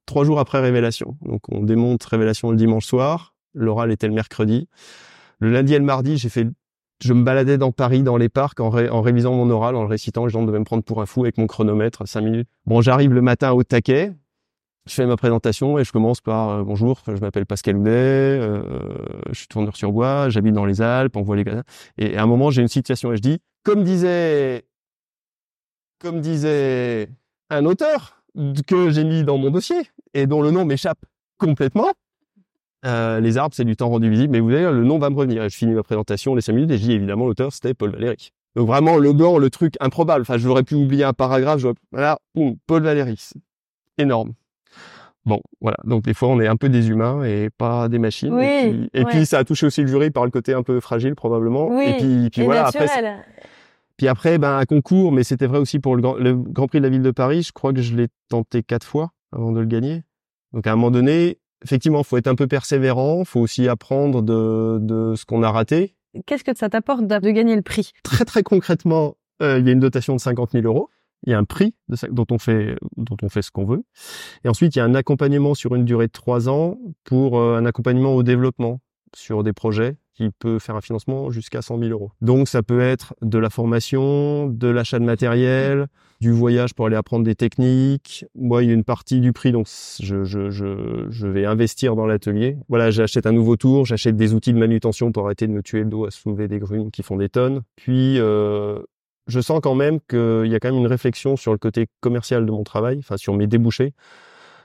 trois jours après révélation. Donc on démonte révélation le dimanche soir L'oral était le mercredi. Le lundi et le mardi, j'ai fait, je me baladais dans Paris, dans les parcs, en, révisant mon oral, en le récitant. Les gens devaient me prendre pour un fou avec mon chronomètre, cinq minutes. Bon, j'arrive le matin au taquet. Je fais ma présentation et je commence par euh, bonjour, je m'appelle Pascal Houdet, euh, je suis tourneur sur bois, j'habite dans les Alpes, on voit les gars. Et à un moment, j'ai une situation et je dis, comme disait, comme disait un auteur, que j'ai mis dans mon dossier et dont le nom m'échappe complètement. Euh, les arbres, c'est du temps rendu visible, mais vous voyez, le nom va me revenir. Et je finis ma présentation les cinq minutes et je dis évidemment l'auteur, c'était Paul Valéry. Donc vraiment le blanc, le truc improbable. Enfin, j'aurais pu oublier un paragraphe. Voilà, boum, Paul Valéry, énorme. Bon, voilà. Donc des fois, on est un peu des humains et pas des machines. Oui, et puis, et ouais. puis, ça a touché aussi le jury par le côté un peu fragile probablement. Oui, et puis, puis et voilà. Après, puis après, ben un concours, mais c'était vrai aussi pour le grand, le Grand Prix de la ville de Paris. Je crois que je l'ai tenté quatre fois avant de le gagner. Donc à un moment donné, effectivement, faut être un peu persévérant. Faut aussi apprendre de, de ce qu'on a raté. Qu'est-ce que ça t'apporte de gagner le prix? Très très concrètement, euh, il y a une dotation de 50 000 euros. Il y a un prix de ça- dont on fait dont on fait ce qu'on veut. Et ensuite, il y a un accompagnement sur une durée de trois ans pour euh, un accompagnement au développement sur des projets peut faire un financement jusqu'à 100 000 euros. Donc, ça peut être de la formation, de l'achat de matériel, du voyage pour aller apprendre des techniques. Moi, il y a une partie du prix, donc je, vais investir dans l'atelier. Voilà, j'achète un nouveau tour, j'achète des outils de manutention pour arrêter de me tuer le dos à soulever des grumes qui font des tonnes. Puis, euh, je sens quand même qu'il y a quand même une réflexion sur le côté commercial de mon travail, enfin sur mes débouchés.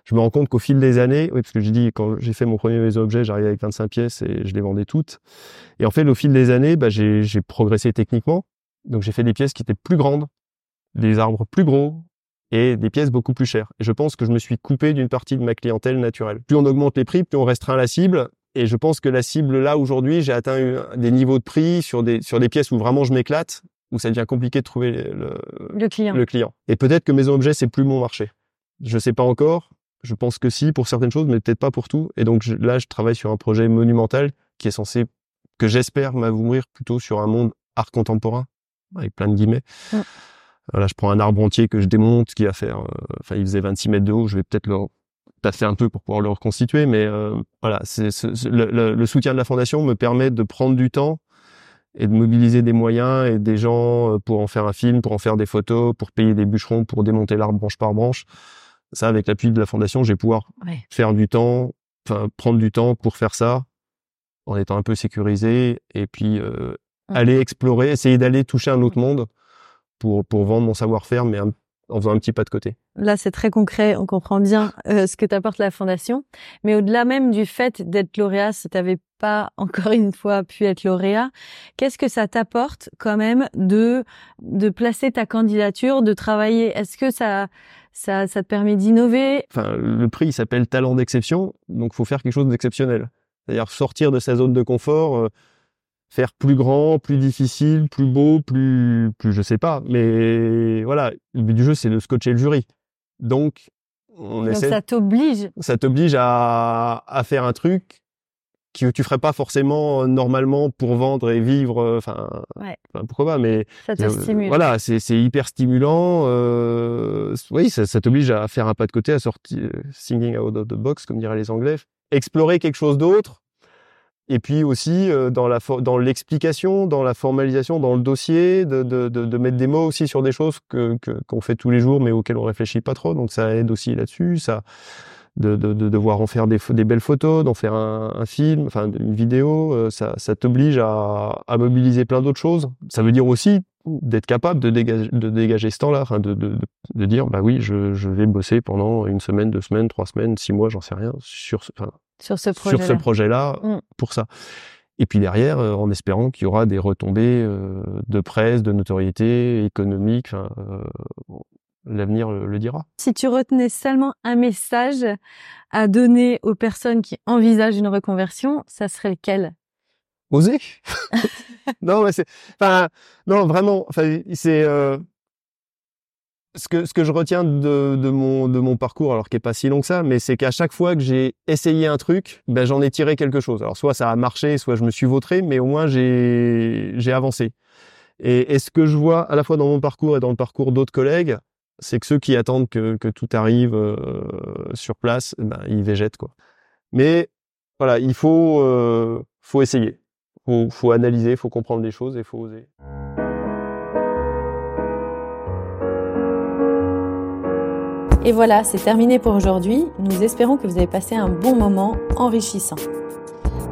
Je me rends compte qu'au fil des années, oui, parce que j'ai dit quand j'ai fait mon premier maison objet, j'arrivais avec 25 pièces et je les vendais toutes. Et en fait, au fil des années, bah, j'ai progressé techniquement. Donc j'ai fait des pièces qui étaient plus grandes, des arbres plus gros et des pièces beaucoup plus chères. Et je pense que je me suis coupé d'une partie de ma clientèle naturelle. Plus on augmente les prix, plus on restreint la cible. Et je pense que la cible là aujourd'hui, j'ai atteint des niveaux de prix sur des sur des pièces où vraiment je m'éclate, où ça devient compliqué de trouver le, Le client. le client. Et peut-être que maison objet c'est plus mon marché. Je sais pas encore. Je pense que si pour certaines choses, mais peut-être pas pour tout. Et donc je- là, je travaille sur un projet monumental qui est censé, que j'espère m'ouvrir plutôt sur un monde art contemporain avec plein de guillemets. Mm. Voilà, je prends un arbre entier que je démonte, qui va faire, euh, enfin, il faisait 26 mètres de haut. Je vais peut-être le tasser un peu pour pouvoir le reconstituer, mais euh, voilà, c'est- le, le- le soutien de la fondation me permet de prendre du temps et de mobiliser des moyens et des gens euh, pour en faire un film, pour en faire des photos, pour payer des bûcherons, pour démonter l'arbre branche par branche. Ça, avec l'appui de la fondation, je vais pouvoir Ouais. faire du temps, enfin prendre du temps pour faire ça, en étant un peu sécurisé, et puis euh, Mm. aller explorer, essayer d'aller toucher un autre monde pour pour vendre mon savoir-faire, mais un- en faisant un petit pas de côté. Là, c'est très concret. On comprend bien euh, ce que t'apporte la fondation. Mais au-delà même du fait d'être lauréat, si t'avais pas encore une fois pu être lauréat, qu'est-ce que ça t'apporte quand même de de placer ta candidature, de travailler? Est-ce que ça ça ça te permet d'innover Enfin, le prix il s'appelle talent d'exception, donc faut faire quelque chose d'exceptionnel. C'est-à-dire sortir de sa zone de confort, euh, faire plus grand, plus difficile, plus beau, plus, plus je sais pas. Mais voilà, le but du jeu c'est de scotcher le jury. Donc on Donc essaie, ça t'oblige. ça t'oblige à, à faire un truc que tu ferais pas forcément euh, normalement pour vendre et vivre. euh, Enfin, Ouais. pourquoi pas, mais Ça te euh, stimule. Voilà, c'est c'est hyper stimulant. Euh, oui, ça, ça t'oblige à faire un pas de côté, à sortir, singing out of the box, comme diraient les Anglais, explorer quelque chose d'autre. Et puis aussi euh, dans la dans l'explication, dans la formalisation, dans le dossier, de, de, de, de mettre des mots aussi sur des choses que que- qu'on fait tous les jours, mais auxquelles on réfléchit pas trop. Donc ça aide aussi là-dessus. Ça de, de, de devoir en faire des, des belles photos, d'en faire un, un film, enfin une vidéo, euh, ça, ça t'oblige à, à mobiliser plein d'autres choses. Ça veut dire aussi d'être capable de dégager, de dégager ce temps-là, enfin de, de, dire bah oui, je, je vais bosser pendant une semaine, deux semaines, trois semaines, six mois, j'en sais rien, sur ce, enfin, sur ce projet. sur ce projet-là Mm. pour ça. Et puis derrière, euh, en espérant qu'il y aura des retombées euh, de presse, de notoriété économique, euh, l'avenir le- dira. Si tu retenais seulement un message à donner aux personnes qui envisagent une reconversion, ça serait lequel? Oser? Non mais c'est enfin non vraiment enfin c'est euh, ce que ce que je retiens de, de mon de mon parcours alors qui est pas si long que ça mais c'est qu'à chaque fois que j'ai essayé un truc ben j'en ai tiré quelque chose. Alors soit ça a marché soit je me suis vautré mais au moins j'ai j'ai avancé. Et, et ce que je vois à la fois dans mon parcours et dans le parcours d'autres collègues c'est que ceux qui attendent que que tout arrive euh, sur place ben ils végètent quoi mais voilà il faut euh, faut essayer faut, faut analyser, faut comprendre les choses et faut oser. Et voilà, c'est terminé pour aujourd'hui. Nous espérons que vous avez passé un bon moment enrichissant.